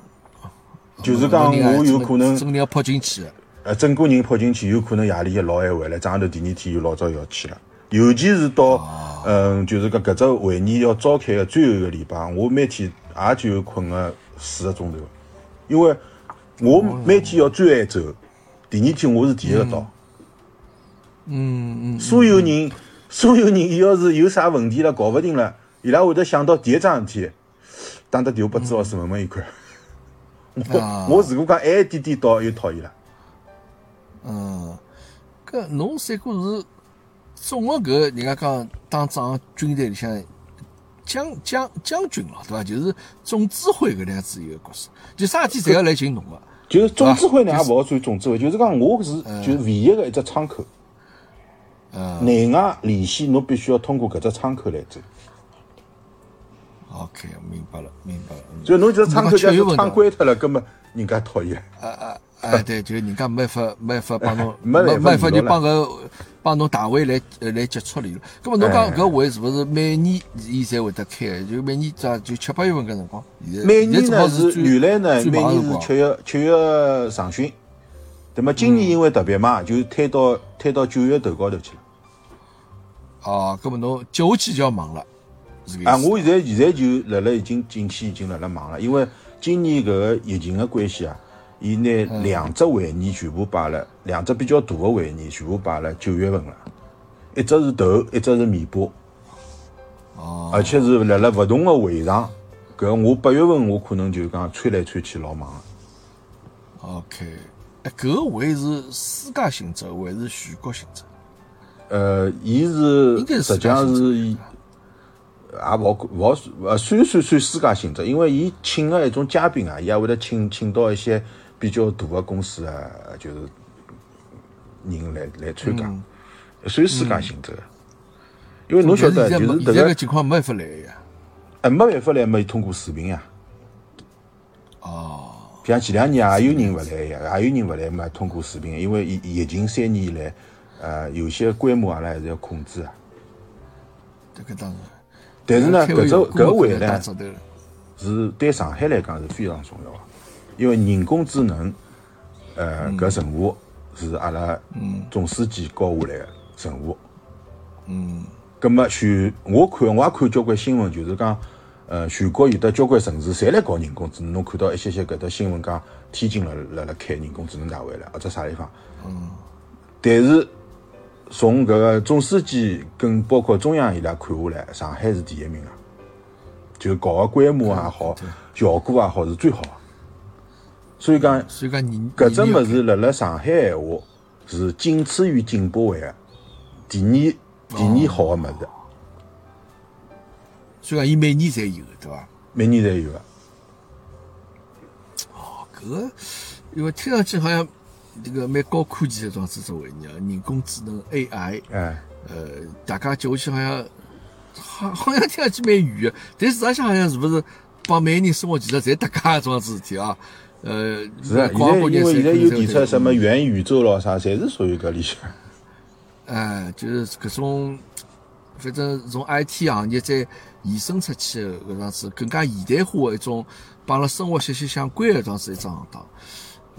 就是讲我有可能真个要扑进去个。呃，整个人泡进去，有可能夜里一老晚回来，早上头第二天又老早要去了。尤其是到，嗯、就是讲搿只会议要召开的最后一个礼拜，我每天也就困个四个钟头，因为我每天要最晚走，第二天我是第一个到。嗯嗯，所有人，所有人，伊要是有啥问题了，搞勿定了，伊拉会得想到第一桩事体，打只电话拨朱老师问问伊看。[LAUGHS] 啊我我如果讲晚一点点到，又讨厌了。嗯，搿侬三哥是总个搿人家讲当仗军队里向将将将军了，对伐？就是总指挥搿能样子一个角色，就啥事体侪要来寻侬个，就是总指挥呢，也勿好算总指挥，就是讲我是就是唯一个一只窗口，嗯内外联系侬必须要通过搿只窗口来走。，OK，明白了，明白了。嗯就侬这窗口假那么七月份使窗关脱了，根本人家讨厌。啊啊啊！[LAUGHS] 对，就人家没法没法帮侬，没办法没法就帮个帮侬大会来呃来接触理了。咁么侬讲哎搿会是勿是每年伊侪会得开？就每年咋就七八月份搿辰光？每年呢是原来呢每年是七月七月上旬，那么今年因为特别嘛，就推到推到九月头高头去了。哦，搿么侬接下去就要忙了，啊，我现在现在就辣辣已经近期已经辣辣忙了，因为今年搿个疫情的关系啊，伊拿两只会议全部摆了，两只比较大的会议全部摆了九月份了，一只是头，一只是尾巴，哦，而且是辣辣勿同的会场。搿我八月份我可能就讲穿来穿去老忙了。OK，哎，搿个会是世界性质还是全国性质？呃，伊是实际上是伊，也勿好勿好呃，算算算世界性质，因为伊请个一种嘉宾啊，伊也会得请请到一些比较大的公司啊，就是人来来参加，算私家性质的。因为侬晓得，就是迭个情况没办法来呀。哎，没办法来，没通过视频呀。哦，像前两年也有人勿来呀，也有人勿来嘛，通过视频，因为疫疫情三年以来，呃，有些规模阿拉还是要控制啊。这个当然。但是呢，搿只搿个会呢，是对上海来讲是非常重要的，因为人工智能，呃，搿任务是阿拉总书记交下来个任务。嗯，葛么全我看我也看交关新闻，就是讲，呃，全国有的交关城市侪来搞人工智能。侬看到一些些搿搭新闻讲，天津辣辣辣开人工智能大会了，或者啥地方。嗯。但是从搿个总书记跟包括中央伊拉看下来，上海是第一名啊，就搞个规模也好，效果也好是最好的。所以讲，所以讲你搿只么物事辣辣上海闲话是仅次于进博会个第二第二好个物事，所以讲伊每年侪有，对伐？每年侪有个。哦搿个因为听上去好像这个蛮高科技的桩子作为呢，人工智能 AI，哎，呃，大家接下去好像好好像听上去蛮远个，但实际上好像是不是帮每个人生活其实侪搭界桩事体啊？呃，是啊，现在因为现在有提出出什么元宇宙咯啥，侪是属于搿里向。哎，就是搿种，反正从 IT 行业再延伸出去的搿样子更加现代化的一种，帮阿拉生活息息相关的桩子一桩行当。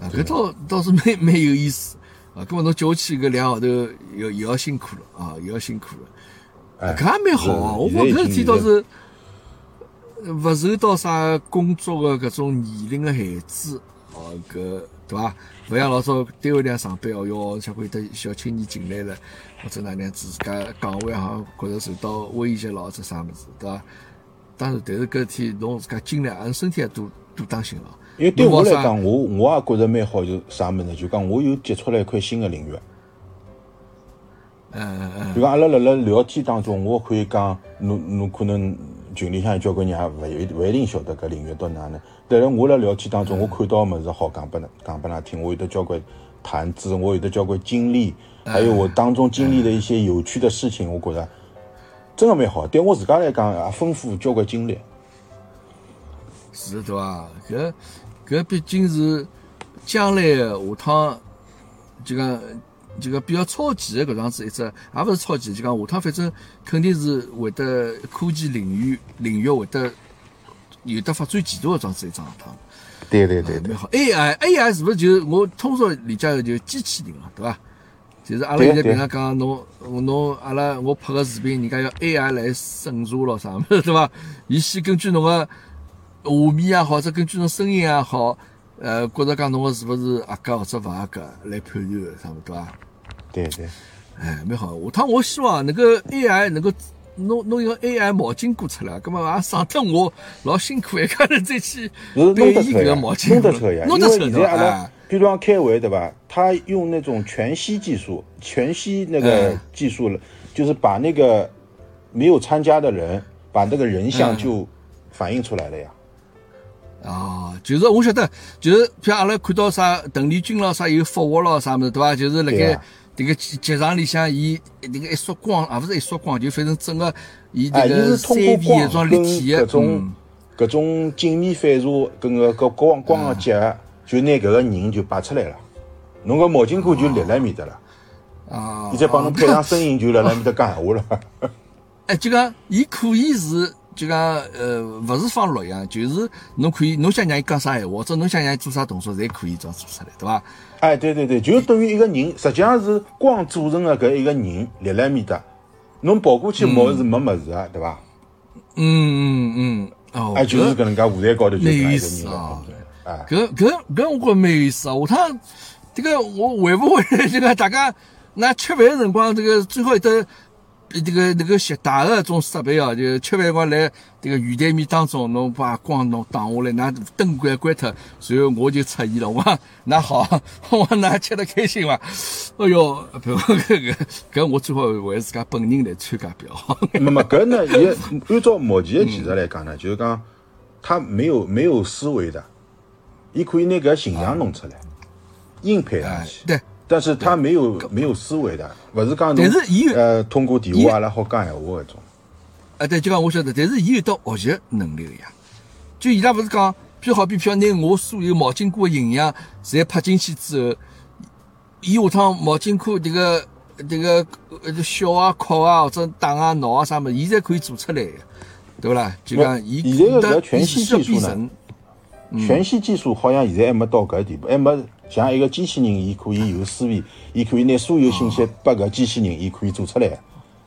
啊，搿倒倒是蛮蛮有意思啊。搿么侬接下去搿两个号头又又要辛苦了啊，又要辛苦了。哎搿也蛮好啊，我觉是搿事体倒是勿受到啥工作的搿种年龄的限制哦，搿对伐？勿像老早单位里向上班哦哟，像会得小青年进来了，或者哪能样子，自家岗位好像觉着受到威胁咯，或者啥物事，对伐？当然，但是搿事体侬自家尽量，俺身体也多多当心了。因为对我来侬讲，我我也觉着蛮好，就啥物事呢？就讲我又接触了一块新的领域。嗯嗯嗯，就讲阿拉辣辣聊天当中，我可以讲，侬侬可能群里向有交关人也勿一勿一定晓得搿领域到哪能。但是我辣聊天当中，我看到个物事好讲拨㑚讲拨㑚听，我有得交关谈资，我有得交关经历，还有我当中经历的一些有趣的事情，我觉着真的蛮好。对我自家来讲，也丰富交关经历。是对伐？搿搿毕竟是将来下趟，就讲就讲比较超前的搿样子一只，也勿是超前，就讲下趟反正肯定是会得科技领域领域会得有得发展前途的桩子一桩行当。对对对对蛮，好。AI AI 是勿是就我通俗理解的就机器人了，对伐？就是阿拉现在平常讲侬侬阿拉我拍个视频，人家要 AI 来审查咯啥物事，对伐？[LAUGHS] 伊先根据侬个画面也好，或者根据侬声音也好，呃，觉着讲侬个是勿是合格或者勿合格来判断个，啥物事对伐？对对。哎，蛮好。下趟我希望那个 AI 能够弄弄一个 AI 毛巾过出来，葛么也省得我老辛苦，一家人再去是弄背伊搿得出，个毛巾，弄得出来呀。弄得出因为现在阿来拉哎，比如讲开会对吧？他用那种全息技术，全息那个嗯技术了，就是把那个没有参加的人，把那个人像嗯就反映出来了呀。哦，就是我晓得，就是像阿拉看到啥邓丽君咯，啥有复活咯，啥么子对伐？就是辣盖迭个剧场里向，伊迭个一束光，啊，勿是一束光，就反正整个伊迭个三 D 一种立体的，种搿种镜面反射，跟个搿光光个结合，就拿搿个人就摆出来了。侬个毛巾哥就立辣埃面搭了。啊！伊再帮侬配上声音，就辣辣埃面搭讲闲话了。[LAUGHS] 哎，就讲伊可以是。就讲呃，勿是放录像，就是侬可以，侬想让伊讲啥闲话，或者侬想让伊做啥动作，侪可以这样做出来，对伐？哎，对对对，就等于一个人，实际上是光组成的搿一个人立辣面搭，侬跑过去摸是没物事啊，对伐？嗯嗯嗯，哦，哎，就是搿能介舞台高头就一个人啊，哎，搿搿搿我觉蛮有意思啊，下趟这个我会不会 [LAUGHS] 这个大家那吃饭辰光，这个最好一得。这个那个携带的种设备哦，就吃饭光来这个圆台面当中，侬把光侬打下来，那灯关关脱，随后我就出现了。我讲那好，[LAUGHS] 我讲那吃得开心伐？哎哟，不，搿搿我最好为自家本人来参加比较好。[LAUGHS] 那么搿呢，也按照目前的技术来讲呢，就是讲他没有没有思维的，伊可以拿搿形象弄出来，硬配上去。对。但是他没有没有思维的，不是讲但是伊呃通过电话阿拉好讲闲话搿种。啊，对，就讲我晓得，但是伊有得学习能力个呀。就伊拉勿是讲，譬如好比譬如拿我所有毛巾裤个营养侪拍进去之后，伊下趟毛巾裤迭个迭个笑啊、哭啊或者打啊、闹啊啥物事，伊侪可以做出来个，对勿啦？就讲伊现在个全息技术呢，全息技术好像现在还没到搿地步，还没。像一个机器人，伊可以有思维，伊可以拿所有信息拨搿机器人，伊可以做出来。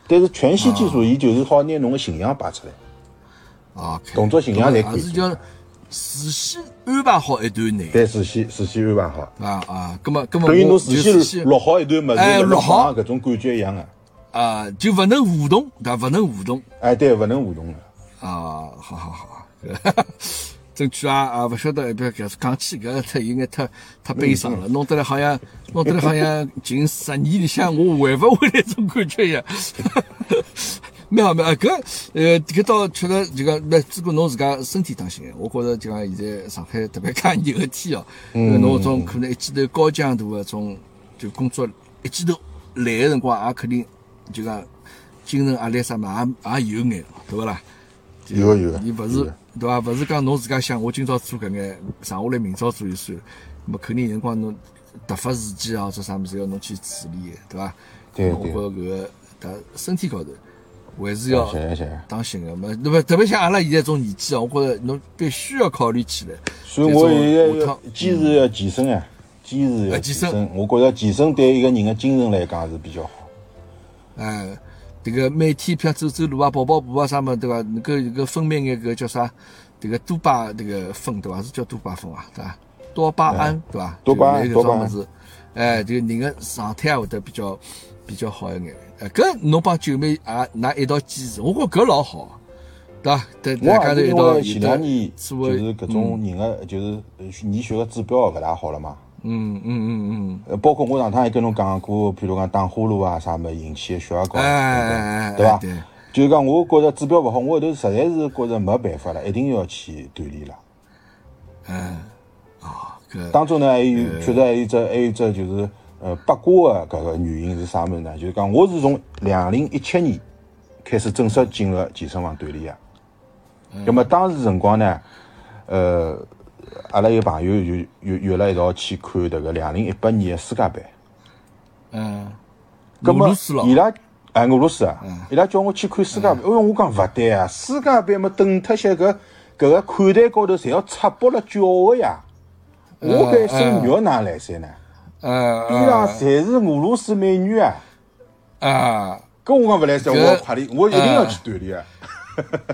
但是全息技术，伊就是好拿侬个形象摆出来。啊，动作形象侪可以。是叫事先安排好一段内。对，事先事先安排好。啊啊，葛么葛么，等于侬事先录好一段物事，录好搿种感觉一样的。啊，就勿能互动，对勿能互动。哎，对，勿能互动了。啊，好好好。争取啊啊，勿晓得，不要搿讲起搿太有眼太太悲伤了，弄得来好像弄得来好像近十年里向我回勿回来种感觉一样。蛮好蛮好，搿呃搿倒确实就讲，那只顾侬自家身体当心我觉着就讲现在上海特别介热个天哦，侬种可能一记头高强度个种就工作一记头来个辰光，也肯定就讲精神压力啥嘛也也有眼，对勿啦？有有，你勿是。对伐？勿是讲侬自家想，我今朝做搿眼，剩下来明朝做就算。么肯定有辰光侬突发事件啊，或者啥物事要侬去处理，对伐？对对。我觉搿个，他身体高头还是要当心个。么，那么特别像阿拉现在种年纪啊，我觉着侬必须要考虑起来。所以我现在要坚持要健身啊，坚持要健身。我觉着健身对一个人的精神来讲是比较好。哎。这个每天譬如走走路啊、跑跑步啊啥么，对伐？能够有个分泌眼个叫啥？这个多巴这个酚对伐？是叫多巴分啊，对伐？多巴胺对伐？多巴胺，多巴胺是，哎，这个人的状态会得比较比较好一眼。哎，搿侬帮九妹啊，拿一道坚持，我觉搿老好，对伐？对，大家头一道前两年就是搿种人的，就是验血的指标勿大好了嘛。嗯嗯嗯嗯，呃，包括我上趟也跟侬讲过，譬如讲打呼噜啊啥么引起的血压高，哎对吧？就是讲我觉着指标勿好，我后头实在是觉着没办法了，一定要去锻炼了。嗯，啊，当中呢还有确实还有只还有只就是呃八卦的搿个原因是啥物事呢？就是讲我是从两零一七年开始正式进入健身房锻炼啊。那么当时辰光呢，呃。阿拉有朋友就约约了一道去看迭个两零一八年的世界杯。嗯。俄罗斯伊拉哎，俄罗斯啊，伊拉叫我去看世界杯。哎哟，我讲勿对啊，世界杯么，等脱些搿搿个看台高头侪要插爆了叫个呀。我搿一身肉哪来塞呢？呃。边上侪是俄罗斯美女啊。啊。搿我讲勿来塞，我快点，我一定要去锻炼啊。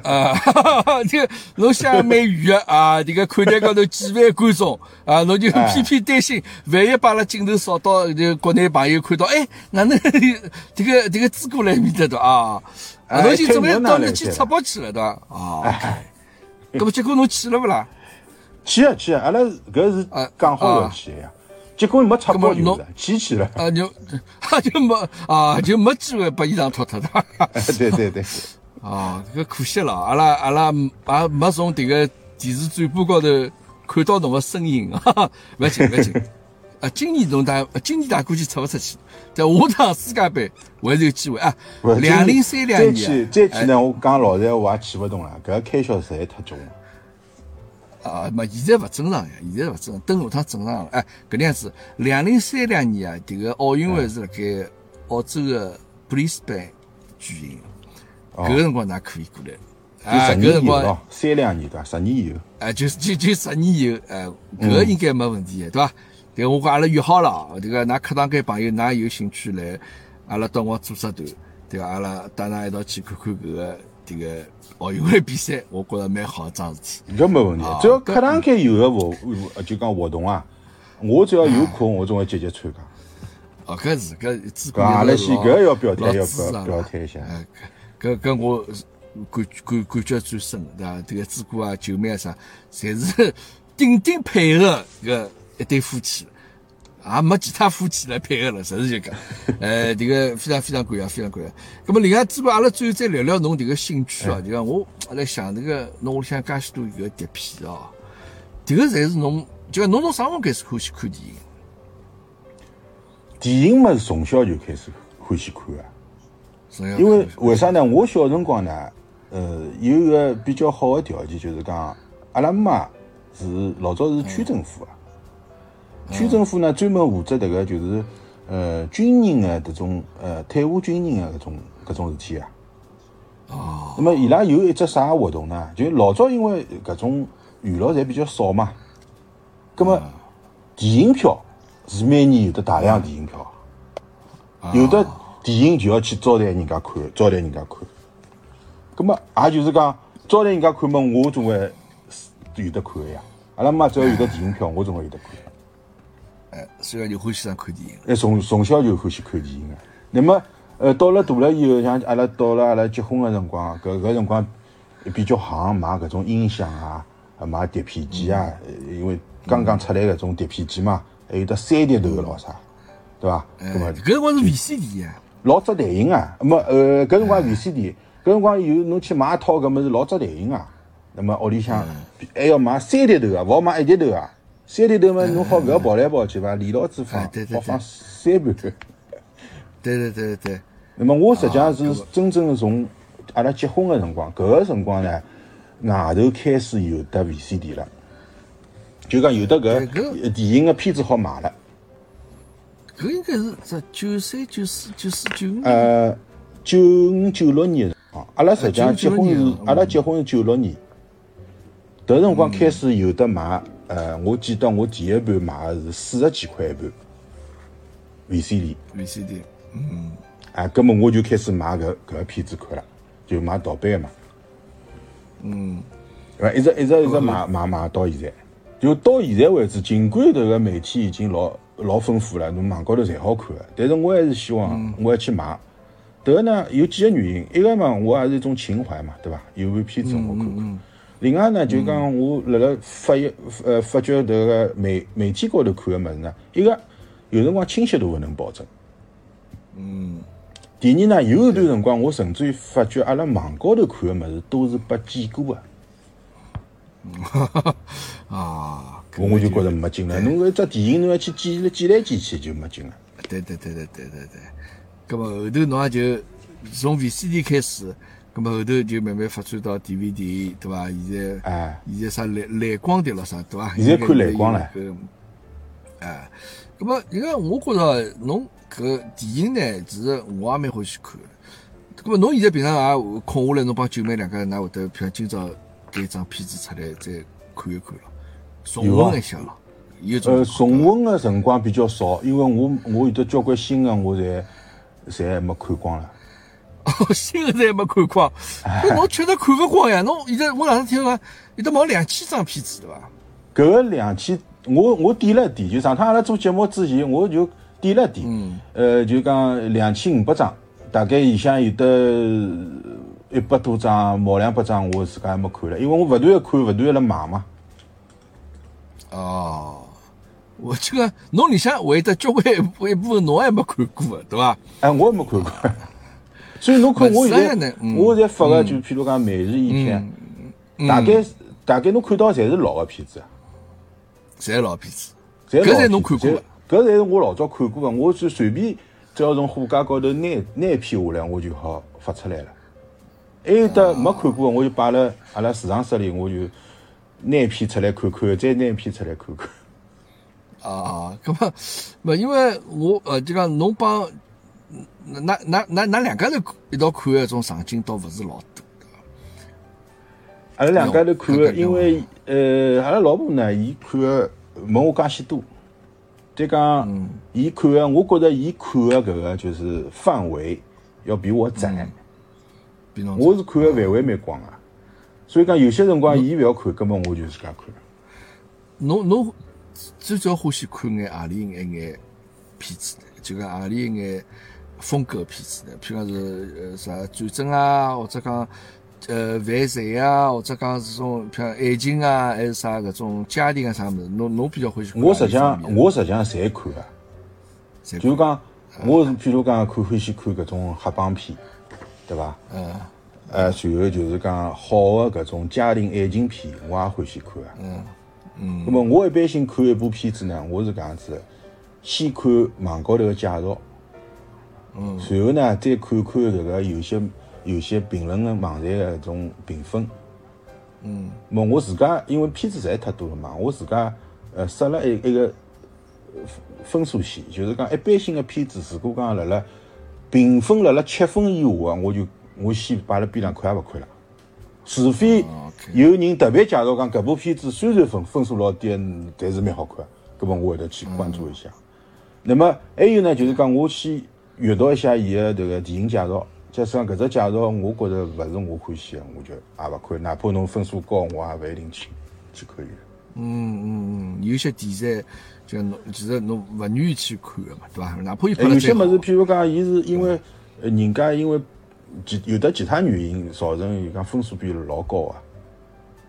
啊，[LAUGHS] 这个侬想蛮远的啊！这个看台高头几万观众啊，侬就偏偏担心，万一把拉镜头扫到这国内朋友看到，哎，哪能这个这个资过来面的对啊？侬就准备到那去插播去了对吧？啊，那么结果侬去了不啦？去啊去啊！阿拉搿是讲好要去呀，结果没插播就去去了啊，就 [LAUGHS] 就没啊，就没机会把衣裳脱脱的。对对 [LAUGHS] 对。啊，搿可惜了，阿拉阿拉也没从迭个电视转播高头看到侬个身影，[LAUGHS] 哈哈，勿要紧勿要紧。[LAUGHS] 啊，今年侬大，今年大估计出勿出去，但下趟世界杯还是有机会啊。两零三两年再去再去呢，我讲老实闲话也去勿动了，搿开销实在太重了。啊，没，现在勿正常呀，现在勿正常，等下趟正常了。哎，搿能样子，两零三两年啊，迭个奥运会是辣盖澳洲个布里斯班举行，搿个辰光㑚可以过来。啊，搿辰光三两年对伐？十年以后。哎，就就 [LAUGHS] 就十年以后，哎，搿个应该没问题，对伐？对，我讲阿拉约好了，这个㑚客堂间朋友，㑚有兴趣来，阿拉到我组织团，对伐？阿拉带㑚一道去看看搿个这个奥运会比赛，我觉着蛮好桩事体。搿没问题，只要客堂间有个活，就讲活动啊，我只要有空，我总会积极参加。哦，搿是搿自古阿拉先搿要表态，要表表态一下。搿搿我感感感觉最深，对伐？这个朱哥啊，九妹啊啥，侪是顶顶配合搿。一对夫妻，也没其他夫妻来配合了，实是就讲，[LAUGHS] 呃，这个非常非常感谢，非常感谢。那么另外，朱哥阿拉最后再聊聊侬这个兴趣啊，就讲我来想这个，侬屋里向介许多个碟片哦，这个才是侬，就讲侬从啥辰光开始欢喜看电影？电影嘛是从小就开始欢喜看啊，因为为啥呢？我小辰光呢，呃，有一个比较好的条件，就是讲阿拉妈是老早是区政府啊。区政府呢，专门负责迭个就是，呃，军人的迭种，呃，退伍军人的搿种搿种事体啊。哦。那么伊拉有一只啥活动呢？就老早因为搿种娱乐侪比较少嘛，葛么电影票是每年有的大量电影票，有的电影就要去招待人家看，招待人家看。葛么也就是讲招待人家看么，我总会有得看呀。阿拉妈只要有得电影票，我总归有得看。所以就欢喜上看电影。哎，从从小就欢喜看电影个。那么，呃，到了大了以后，像阿拉到了阿拉结婚个辰光，搿搿辰光比较行买搿种音响啊，买碟片机啊，因为刚刚出来搿种碟片机嘛，还有得三碟头个咾啥，对伐？搿辰光是 VCD 啊，老扎台型啊。那么，呃，搿辰光 VCD，搿辰光有侬去买一套搿么是老扎台型啊。那么屋里向还要买三碟头啊，勿好买一碟头啊。三碟头嘛，侬好勿要跑来跑去伐？连牢子放，好放三盘。对对对对。[LAUGHS] 那么我实际上是真正从阿拉结婚个辰光，搿个辰光呢，外头开始有得 VCD 了，就讲有得搿电影个片子好买了。搿应该是在九三、九四、九四、九五。呃，九五、九六年啊，阿拉实际上结婚是阿拉结婚是九六年，迭辰光开始有得买。呃，我记得我第一盘买的是四十几块一盘 VCD。VCD，嗯。啊，根本我就开始买搿搿个片子看了，就买盗版的嘛。嗯。对一直一直一直买买买到现在，就到现在为止，尽管迭个媒体已经老老丰富了，侬网高头侪好看个，但是我还是希望我要去买。迭个呢有几个原因，一个嘛，我也是一种情怀嘛，对伐？有部片子我看看。另外呢，就讲我辣辣发一呃发觉迭个媒媒体高头看个物事呢，一个有辰光清晰度勿能保证。嗯。第二呢，有一段辰光我甚至于发觉阿拉网高头看个物事都是被剪过个。哈 [LAUGHS] 哈啊！我我就觉着没劲了。侬搿只电影侬要去剪剪来剪去就没劲了。对对对对对对对。葛末后头侬也就从 VCD 开始。咁么后头就慢慢发展到 DVD，对伐？现在，哎，现在啥蓝蓝光碟了啥，对伐？现在看蓝光了。哎，咁么，因为我觉着侬搿电影呢，其实我也蛮欢喜看。咁么，侬现在平常也空下来，侬帮九妹两个人，哪会得，譬如今朝改张片子出来再看一看了，重温一下了。有呃，重温的辰光比较少，因为我我有得交关新个，我侪侪还没看光了。哦，新的侪没看光，搿侬确实看勿光呀！侬现在我上次听说有得毛两千张片子对伐？搿个两千，我我点了点，就上趟阿拉做节目之前，我就点了点，呃，就讲两千五百张，大概里向有得一百多张，毛两百张，我自家还没看了，因为我勿断的看，勿断的辣买嘛。哦，我这个侬里向会得交关一部分侬还没看过，对伐？哎，我也没看过。所以侬看，我现在我现在发个，就譬如讲每日一篇，大概大概侬看到侪是老个片子啊，侪老片子。侪搿侪老片子侬看过伐搿侪是我老早看过个，我就随便只要从货架高头拿拿一篇下来，我就好发出来了。还有得没看过个，我就摆辣阿拉市场室里，我就拿一篇出来看看，再拿一篇出来看看。啊，搿么，勿因为我呃，就讲侬帮㑚㑚㑚㑚两家头一道看个种场景倒勿是老多。阿拉两家头看个，因为呃，阿拉老婆呢，伊看个没我介许多。再讲，伊看个，我觉着伊看个搿个就是范围要比我窄。比侬我是看个范围蛮广个，所以讲有些辰光伊勿要看，根本我就自家看。侬侬最主要欢喜看眼何里一眼片子呢？就讲何里一眼风格片子呢？譬如讲是呃啥战争啊，或者讲呃犯罪啊，或者讲是种譬如爱情啊，还是啥搿种家庭啊啥物事？侬侬比较欢喜看我实际上我实际上侪看个，侪就是讲我是譬如讲看欢喜看搿种黑帮片，对伐？嗯呃，随后就是讲好的搿种家庭爱情片，我也欢喜看啊。嗯嗯那么我一般性看一部片子呢，我是搿样子的，先看网高头的介绍，嗯随后呢再看看搿个有些有些评论的网站的搿种评分。嗯么我自家因为片子实在太多了嘛，我自家呃设了一一个分数线，就是讲一般性的片子，如果讲辣辣评分辣辣七分以下啊，我就我先摆辣边上看也勿看了。除非有人特别介绍讲搿部片子虽然分分数老低，但是蛮好看，搿么我会得去关注一下。那么还有呢，就是讲我先阅读一下伊个迭个电影介绍。假使讲搿只介绍，我觉着勿是我欢喜个，我就也勿看。哪怕侬分数高，我也勿一定去去看伊。嗯嗯嗯，有些题材就侬其实侬勿愿意去看个嘛，对伐？哪怕伊拍有些物事，譬如讲，伊是因为呃人家因为其有的其他原因造成伊讲分数比老高啊，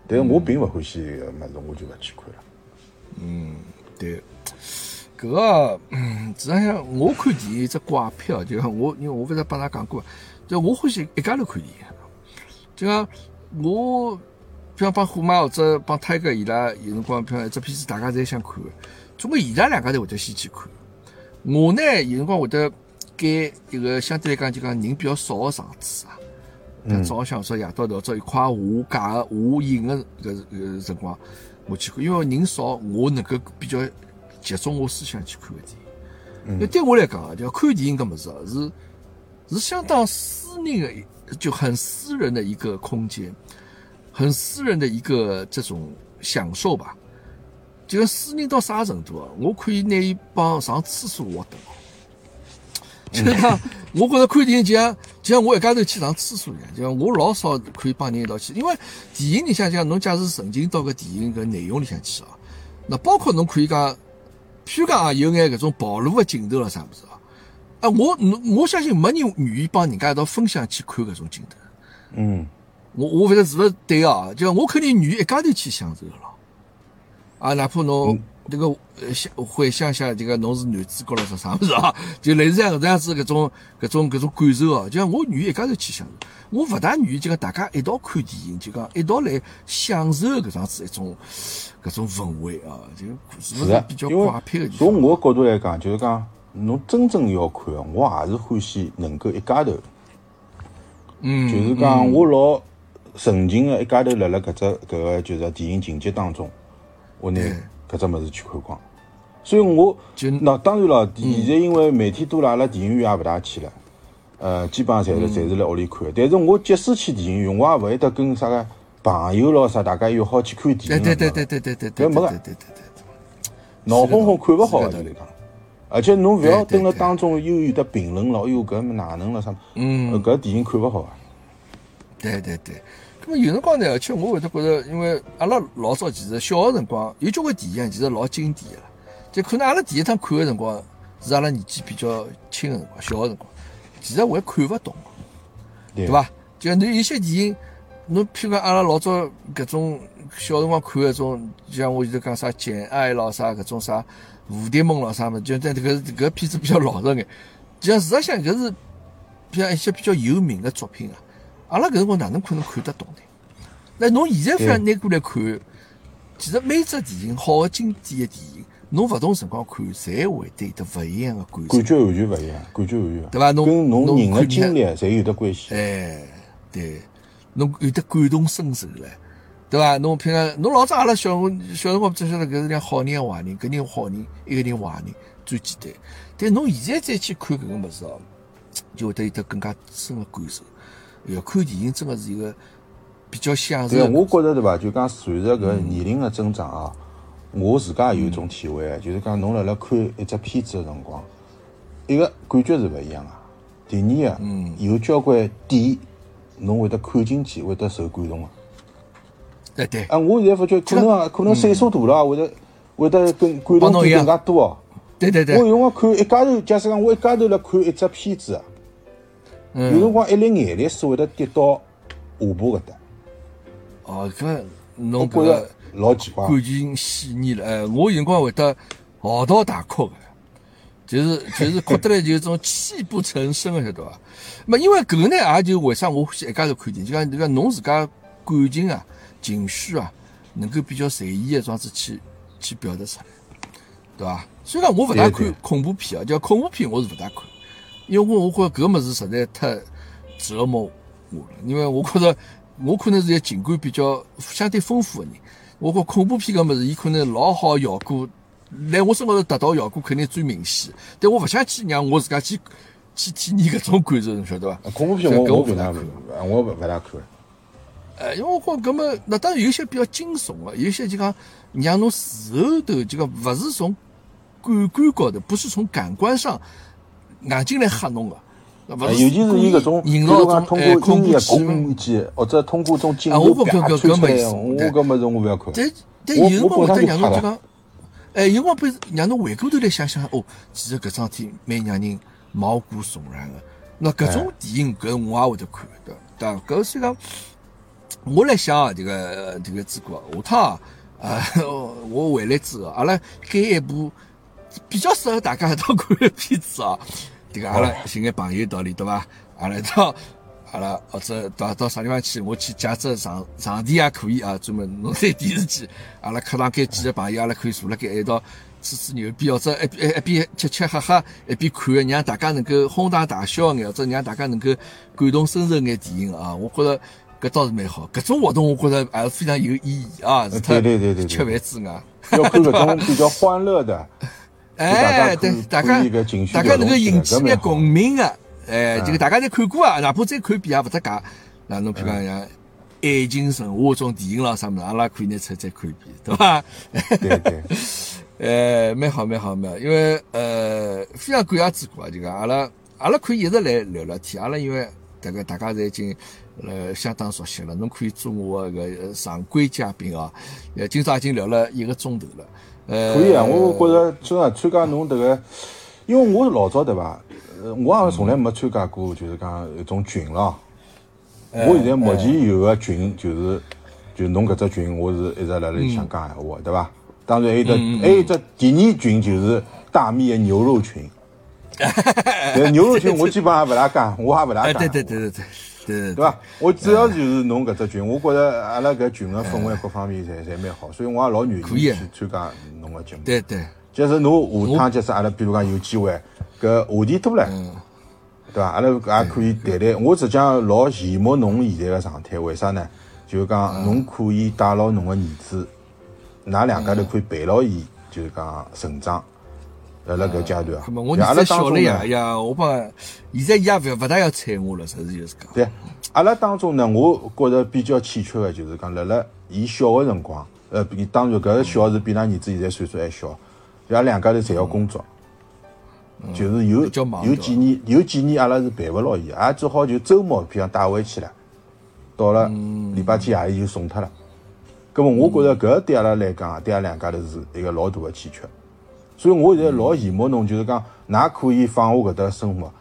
但是我并勿欢喜搿个物事，我就勿去看了。嗯对，搿个嗯，实际上我看电影只怪癖哦，就讲我因为我勿是帮㑚讲过，就我欢喜一家头看电影，就讲我，比方帮虎妈或者帮泰哥伊拉有辰光，比方一只片子大家侪想看的，总归伊拉两家头会得先去看。我呢有辰光会得拣一个相对来讲就讲人比较少的场次啊。嗯，早向或者夜到头，早一块下架个下影个搿搿辰光，我去看，因为人少，我能够比较集中我思想去看个电影。因为对我来讲啊，就看电影搿物事啊，是是相当私人的，就很私人的一个空间，很私人的一个这种享受吧。就私人到啥程度啊？我可以拿伊帮上厕所我等。就是讲，我觉着看电影就像就像我一家头去上厕所一样，就像我老少可以帮人一道去，因为电影里向讲侬假使沉浸到搿电影搿内容里向去哦，那包括侬可以讲，譬如讲啊，有眼搿种暴露个镜头了啥物事啊，啊，我侬我相信没人愿意帮人家一道分享去看搿种镜头。嗯，我我勿晓得是勿是对啊？就我肯定愿意一家头去享受个咯。啊，哪怕侬这个呃想回想下，这个侬是男主角了，是啥物事啊？[LAUGHS] 就类似这样搿样子搿种搿种搿种感受哦。就像我愿意一家头去享受，我勿大愿意就讲大家一道看电影，就讲一道来享受搿样子一种搿种氛围啊，就是是比较怪癖个地方？从我角度来讲，就是讲侬真正要看，我也是欢喜能够一家头，嗯，就是讲我老沉浸个一家头辣辣搿只搿个就是电影情节当中，我拿搿只物事去看光。所以我那当然了，现在因为媒体多了，拉电影院也勿大去了，呃，基本上侪是侪是辣屋里看。但是我即使去电影院，我也勿会得跟啥个朋友咯啥，大家约好去看电影。对对对对对对对，搿没个，对对对对，闹哄哄看勿好个，里趟。而且侬勿要蹲辣当中又有得评论了，哎哟搿哪能了啥？嗯，搿电影看勿好啊。对对对。么有辰光呢，而且我会得觉着，因为阿拉老早其实小个辰光有交关电影其实老经典个啦，就可能阿拉第一趟看个辰光是阿拉年纪比较轻个辰光，小个辰光，其实我也看勿懂，对对？伐？就侬有些电影，侬譬如讲阿拉老早搿种小辰光看搿种，就像我现在讲啥《简爱》咯，啥搿种啥《蝴蝶梦》咯，啥么，就但搿搿个片子比较老实眼，就像事实上搿是像一些比较有名的作品啊。阿拉搿辰光哪能可能看得懂呢？那侬现在非要拿过来看，其实每只电影好的经典的电影，侬勿同辰光看，侪会得有得勿一样的感受。感觉完全勿一样，感觉完全对伐侬跟侬侬人的看经历侪有得关系。哎，对，侬有得感同身受唻，对伐？侬平常侬老早阿拉小辰小辰光只晓得搿是两好人坏人，搿人好人，一个人坏人，最简单。但侬现在再去看搿个物事哦，就会得有得更加深的感受。要看电影真的是一个比较享受对，我觉着对伐？就讲随着搿年龄的增长啊，我自家有一种体会，就是讲侬辣辣看一只片子的辰光，一个感觉是勿一样个。第二个，有交关点侬会得看进去，会得受感动个。哎对，啊，我现在发觉可能啊，可能岁数大了，会得会得更感动点更加多哦。对对对，我有辰光看一家头，假使讲我一家头辣看一只片子，有嗯，辰光一粒眼泪水会得滴到下巴搿搭，哦，搿我侬觉着老奇怪。感情细腻了。哎，我有辰光会得嚎啕大哭个，就是就是哭得来就是种泣不成声个，晓得伐？么因为搿个呢，也就为啥我欢喜一家头看电影，就讲就讲侬自家感情啊、情绪啊，能够比较随意的这样子去去表达出来，对伐？虽然我勿大看恐怖片啊，叫恐怖片我是勿大看，因为我我觉着搿物事实在太折磨我了，因为我觉着我可能是一个情感比较相对丰富的人，我觉恐怖片搿物事，伊可能老好效果，来我身高头达到效果肯定最明显，但我勿想去让我自家去去体验搿种感受，侬晓得伐？恐怖片我我勿大看。我勿勿大看。呃，因为我觉搿么，那当然有些比较惊悚的，有些就讲让侬事后头就讲勿是从感官高头，不是从感官上眼睛来吓侬个，勿是呃尤其是伊搿种，比营造如讲通过音乐恐怖气氛。攻击，或者通过种镜啊头啪我觉搿搿穿出来，我对搿物事我勿要看。但但我有辰光我会得让侬就讲，哎，有辰光被让侬回过头来想想，哦，其实搿桩事体蛮让人毛骨悚然的。那搿种电影搿我也会得看，对伐？对伐？搿所以讲，我来想啊，这个这个子哥，下趟啊，呃，[LAUGHS] 我回来之后，阿拉改一部比较适合大家一道看的片子啊，这个阿拉寻眼朋友道理，对伐？阿拉一道。[LAUGHS] 阿拉或者到到啥地方去，我去借只场场地也可以啊，专门弄台电视机，阿拉客堂间几个朋友，阿拉可以坐辣盖一道吹吹牛逼，或者一边一边吃吃喝喝，一边看，让大家能够哄堂大笑眼，或者让大家能够感同身受眼电影啊，我觉着搿倒是蛮好。搿种活动我觉着还是非常有意义啊，除脱对对对对对吃饭之外。[LAUGHS] 要看搿种比较欢乐的，哎，对，大家大家能够引起眼搿蛮好共鸣个，哎，这个大家侪看过啊，哪怕再看一遍也勿搭界。那侬譬如讲像《爱情神话》这种电影啦啥物事，阿拉可以拿出来再看一遍，对伐？对对，呃，[LAUGHS] 蛮好蛮好蛮好，因为呃，非常感谢主哥啊，就讲阿拉阿拉可以一直来聊聊天，阿拉因为这个大家侪已经呃相当熟悉了，侬可以做我个呃常规嘉宾啊，呃，今朝已经聊了一个钟头了，呃，可以啊，我觉着真个参加侬迭个，因为我是老早对伐？呃，我也从来没参加过，就是讲一种群咯。我现在目前有个群，就是就侬搿只群，我是一直辣辣里向讲闲话，对伐？当然还有得还有只第二群就是大米的牛肉群。[LAUGHS] 但牛肉群我基本上勿大讲，我也勿大哎，讲。对对对对对对对伐？我主要就是侬搿只群，我觉着阿拉搿群个氛围各方面侪侪蛮好，所以我也老愿意去参加侬个节目。对对，假使侬下趟假使阿拉比如讲有机会，搿话题多了，对伐？阿拉也可以谈谈。我实际上老羡慕侬现在个状态，为啥呢？就是讲侬可以带牢侬个儿子，㑚两家头可以陪牢伊，就是讲成长。辣辣搿阶段啊阿儿子小了拉当中呢呀，呀，我帮现在伊也勿勿大要睬我了，实事求是讲。对，阿拉当中呢，我觉着比较欠缺个就是讲，辣辣伊小个辰光，呃，比当然搿个小是比㑚儿子现在岁数还小，伊拉两家头侪要工作，就是有有几年有几年阿拉是陪勿牢伊，也只好就周末，譬如讲带回去了，到了礼拜天夜里就送脱了。葛么我觉着搿对阿拉来讲，对阿拉两家头是一个老大个欠缺。所以我现在老羡慕侬，就是讲，㑚可以放下搿搭生活，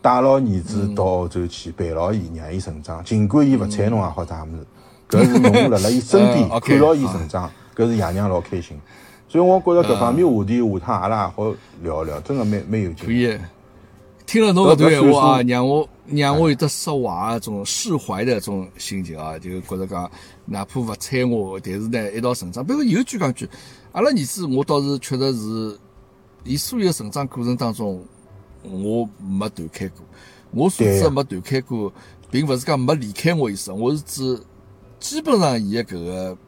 带牢儿子到澳洲去陪牢伊，让伊成长。尽管伊勿睬侬也好啥物事，搿是侬辣辣伊身边 [LAUGHS] 看牢伊成长，搿是爷娘老开心。所以我觉着搿方面话题下趟阿拉也好聊一聊，真个蛮蛮有劲。可以，听了侬搿段话啊，让我让我有得释怀啊种释怀的一种心情啊，就觉着讲，哪怕勿睬我，但是。呢，一道成长。不过有句讲句，阿拉儿子我倒是。确实是，伊所有成长过程当中，我没断开过。我所指对的没断开过，并勿是。讲没离开我意思，我是。指基本上伊个搿个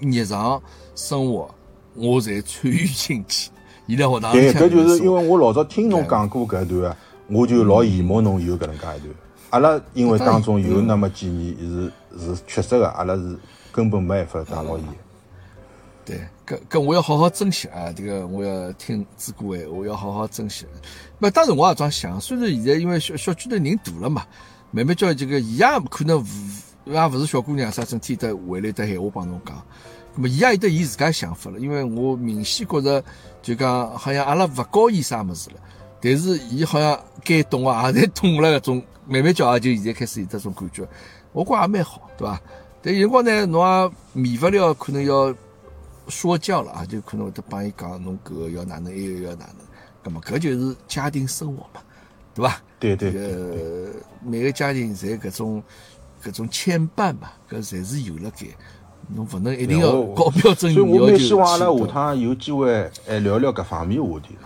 日常生活，我侪参与进去。伊辣学堂里对，向搿就是。因为我老早听侬讲过搿段啊，我就老羡慕侬有搿能介一段。阿拉因为当中有那么几年是是缺失个，阿拉是根本没办法打牢伊。对，搿搿我要好好珍惜啊！这个我要听朱哥闲话，要好好珍惜。那当时我也这样想，虽然现在因为小小区头人大了嘛，慢慢叫这个伊也可能勿也勿是小姑娘啥，整天得回来得闲话帮侬讲。那么伊也有得伊自家想法了，因为我明显觉着就讲好像阿拉勿教伊啥物事了，但是伊好像该懂啊，也侪懂了搿种，慢慢叫也就现在开始有这种感觉，我觉也蛮好，对伐？但有辰光呢，侬也免勿了可能要说教了啊，就可能会得帮伊讲侬搿个要哪能，埃个要哪能，葛么搿就是家庭生活嘛，对伐？对对这对对，个每个家庭侪搿种搿种牵绊嘛，搿侪是有了该，侬勿能一定要我高标准所以我蛮希望阿拉下趟有机会还聊聊搿方面话题。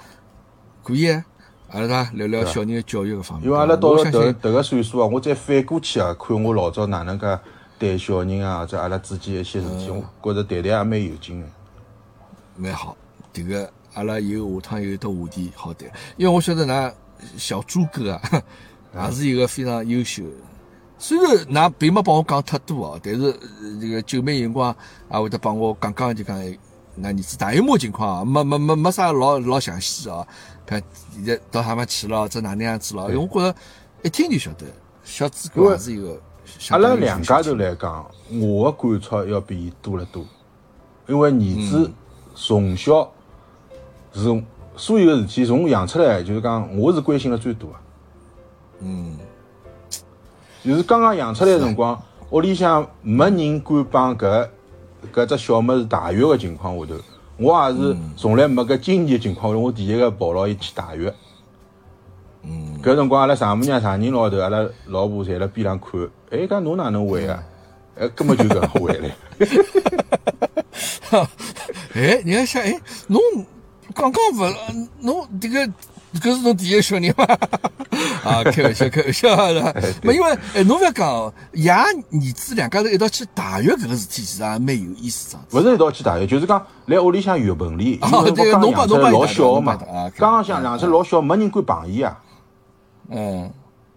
可以啊，阿拉啥聊聊小人的教育搿方面。因为阿拉到了迭迭个岁数啊，我再反过去啊，看我老早哪能介对小人啊，或者阿拉之间一些事体，嗯。我觉着谈谈也蛮有劲个。蛮好，迭个阿拉有下趟有得话题好谈，因为我晓得㑚小猪哥啊，也是一个非常优秀。的。虽然㑚并没帮我讲太多哦，但是呃这个九妹有辰光也会得帮我讲讲，就讲㑚儿子大有么情况啊，没没没没啥老老详细啊，看现在到啥么去了，这哪能样子了？因为我觉着一听就晓得，小猪哥也是一个阿拉两家头来讲，我的感触要比伊多得多，因为儿子从小是所有的事体从养出来，就是讲我是关心了最多。啊。嗯，就是刚刚养出来的辰光，屋里向没人敢帮搿搿只小物事汏浴个情况下头，我也是从来没搿经验的情况我第一个跑牢伊去汏浴。嗯，搿辰光阿拉丈母娘、丈人老头，阿拉老婆侪辣边浪看，哎，讲侬哪能会啊？哎，根本就搿能会来。[LAUGHS] 哎，人家想，哎，侬刚刚勿，侬这个搿是侬第一个小人吗？[LAUGHS] 啊，开玩笑，开玩笑的。没因为，哎，侬勿要讲，爷儿子两家头一道去大浴搿个事体，其实也蛮有意思的。勿是一道去汏浴，就是讲来屋里向浴盆里，啊因为侬帮侬帮伊养出来老小个嘛刚刚想养出来老小，没人敢碰伊啊。嗯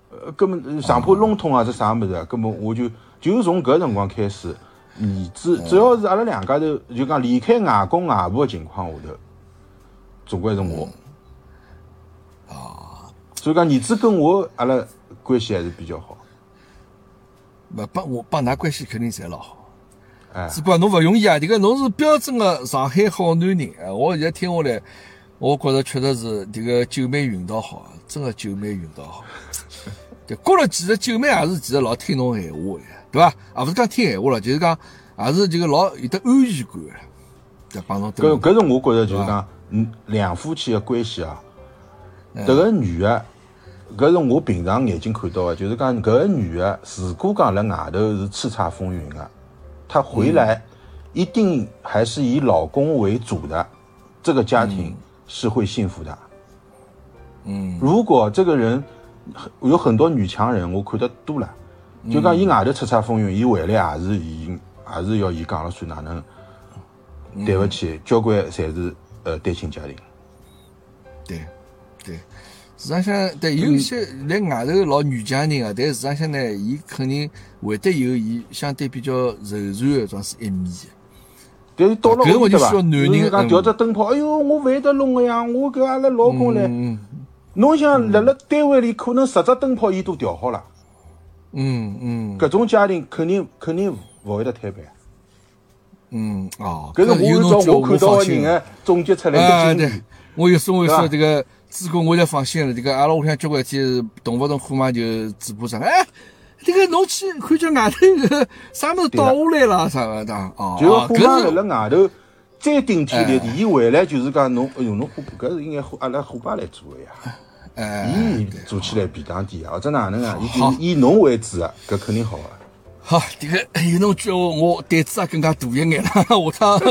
呃，根本上铺笼统啊，是啥物事啊？根本我就就从搿辰光开始，儿子只要是阿拉两家头就讲离开外公外婆个情况下头，总归是我。啊，所以讲儿子跟我阿拉关系还是比较好。勿帮我帮㑚关系肯定侪老好。哎，只不过侬勿容易啊，迭个侬是标准的上海好男人啊！我现在听下来，我觉着确实是迭个九妹运道好，真的九妹运道好。[LAUGHS] 对，觉着其实九妹也是其实老听侬闲话的，对伐？也勿是讲听闲话了，就是讲也是这个老有得安全感的，对，帮侬搿搿是我觉着就是讲，嗯，两夫妻个关系啊，迭个女的，搿是我平常眼睛看到的，就是讲搿个女的，如果讲辣外头是叱咤风云的，她回来一定还是以老公为主的，这个家庭是会幸福的。嗯如果这个人有很多女强人，我看得多了，就讲伊外头叱咤风云，伊回来也是伊也是要伊讲了算哪能。对勿起，交关侪是呃单亲家庭。对对，市场上对有一些来外头老女强人啊，但市场上呢，伊肯定会得有伊相对比较柔软的种是一面的。但是到了搿个屋里对伐？就是讲嗯调只灯泡，哎哟，我勿会得弄个呀，我搿阿拉老公来。嗯侬想辣辣单位里，可能十只灯泡伊都调好了，嗯嗯搿种家庭肯定肯定勿会得摊牌。嗯哦，搿是我按照我看到放心了个人个总结出来的经历。，我有说我说这个主公，我就放心了。这个阿拉屋里向交关天动勿动虎妈就嘴巴上，哎，这个侬去看叫外头个啥物事倒下来了啥个的哦，就是哦虎妈辣搿是辣外头再顶天立哎地，伊回来就是讲侬，哎哟，侬虎搿是应该阿拉虎爸来做个呀。哎，伊做起来便当点啊，或者哪能啊？好以以侬为主啊，搿肯定好啊。好，这个有侬句话，我胆子也更加大一眼了。[LAUGHS] 下趟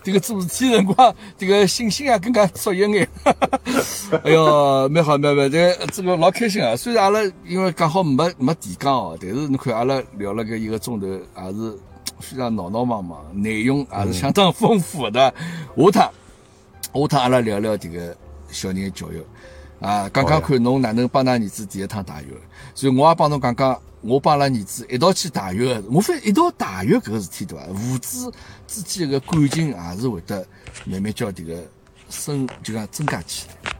这个做事体辰光，这个信心也更加足一眼。[LAUGHS] 哎哟，蛮好蛮好，这个这个老开心啊！虽然阿拉因为刚好没没提纲哦，但是侬看阿拉聊了个一个钟头，也是非常闹闹忙忙，内容也是相当丰富的。下趟下趟阿拉聊聊这个小人教育啊，讲讲看侬哪能帮㑚儿子第一趟汏浴，所以我也帮侬讲讲。我帮阿拉儿子一道去汏浴个，我发现一道汏浴搿个事体对伐？父子之间个感情也是会得慢慢叫迭个升，就讲增加起来，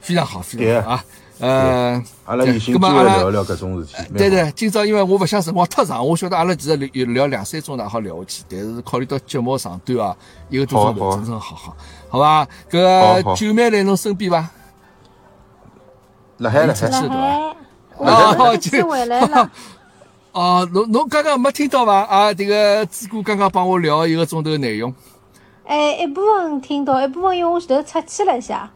非常好，非常好啊！呃，阿拉有兴机会聊聊搿种事体。对对，今朝因为我勿想辰光太长，我晓得阿拉其实聊聊两三钟头好聊下去，但是考虑到节目长短啊，一个多钟头正正好好，好吧？搿九妹来侬身边伐？辣海辣海对伐？哦，就回来了。[LAUGHS] 哦，侬侬刚刚没听到伐？啊，这个志哥刚刚帮我聊一个钟头内容。哎，一部分听到，一部分因为我前头出去了一下。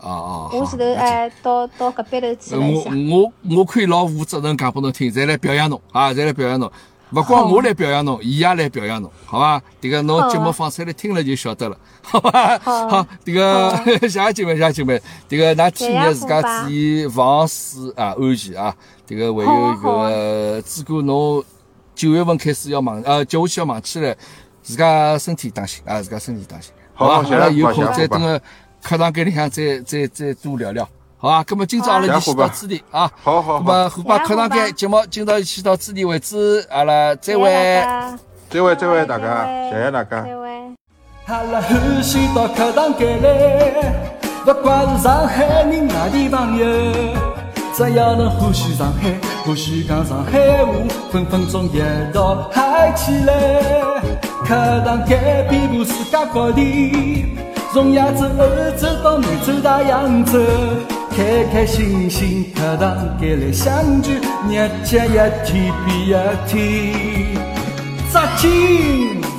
哦哦。我前头哎，到到隔壁头去了一下。我我我可以老负责任讲拨侬听，侪来表扬侬啊，侪来表扬侬。勿光我来表扬侬，伊也来表扬侬，好伐？这个侬节目放出来听了就晓得了，[LAUGHS] 好伐？[LAUGHS] 好，这个谢谢姐妹，谢谢姐妹，这个㑚体验自家注意防水啊，安全啊。这个还有搿个，如果侬九月份开始要忙，呃，接下去要忙起来，自家身体当心啊，自家身体当心。好，阿拉有空再等个课堂间里向再再再多聊聊。好啊，那么今朝阿拉就先到此地啊。好好。那么虎爸课堂间节目今朝就先到此地为止，阿拉再会。再会再会大家，谢谢大家。再会。阿拉欢喜到课堂间来，不管是上海人外地朋友，只要能欢喜上海，欢喜讲上海话，分分钟一道嗨起来。课堂间遍布世界各地，从亚洲、欧洲到南洲、大洋洲。开开心心，课堂间来相聚，日节一天比一天扎紧。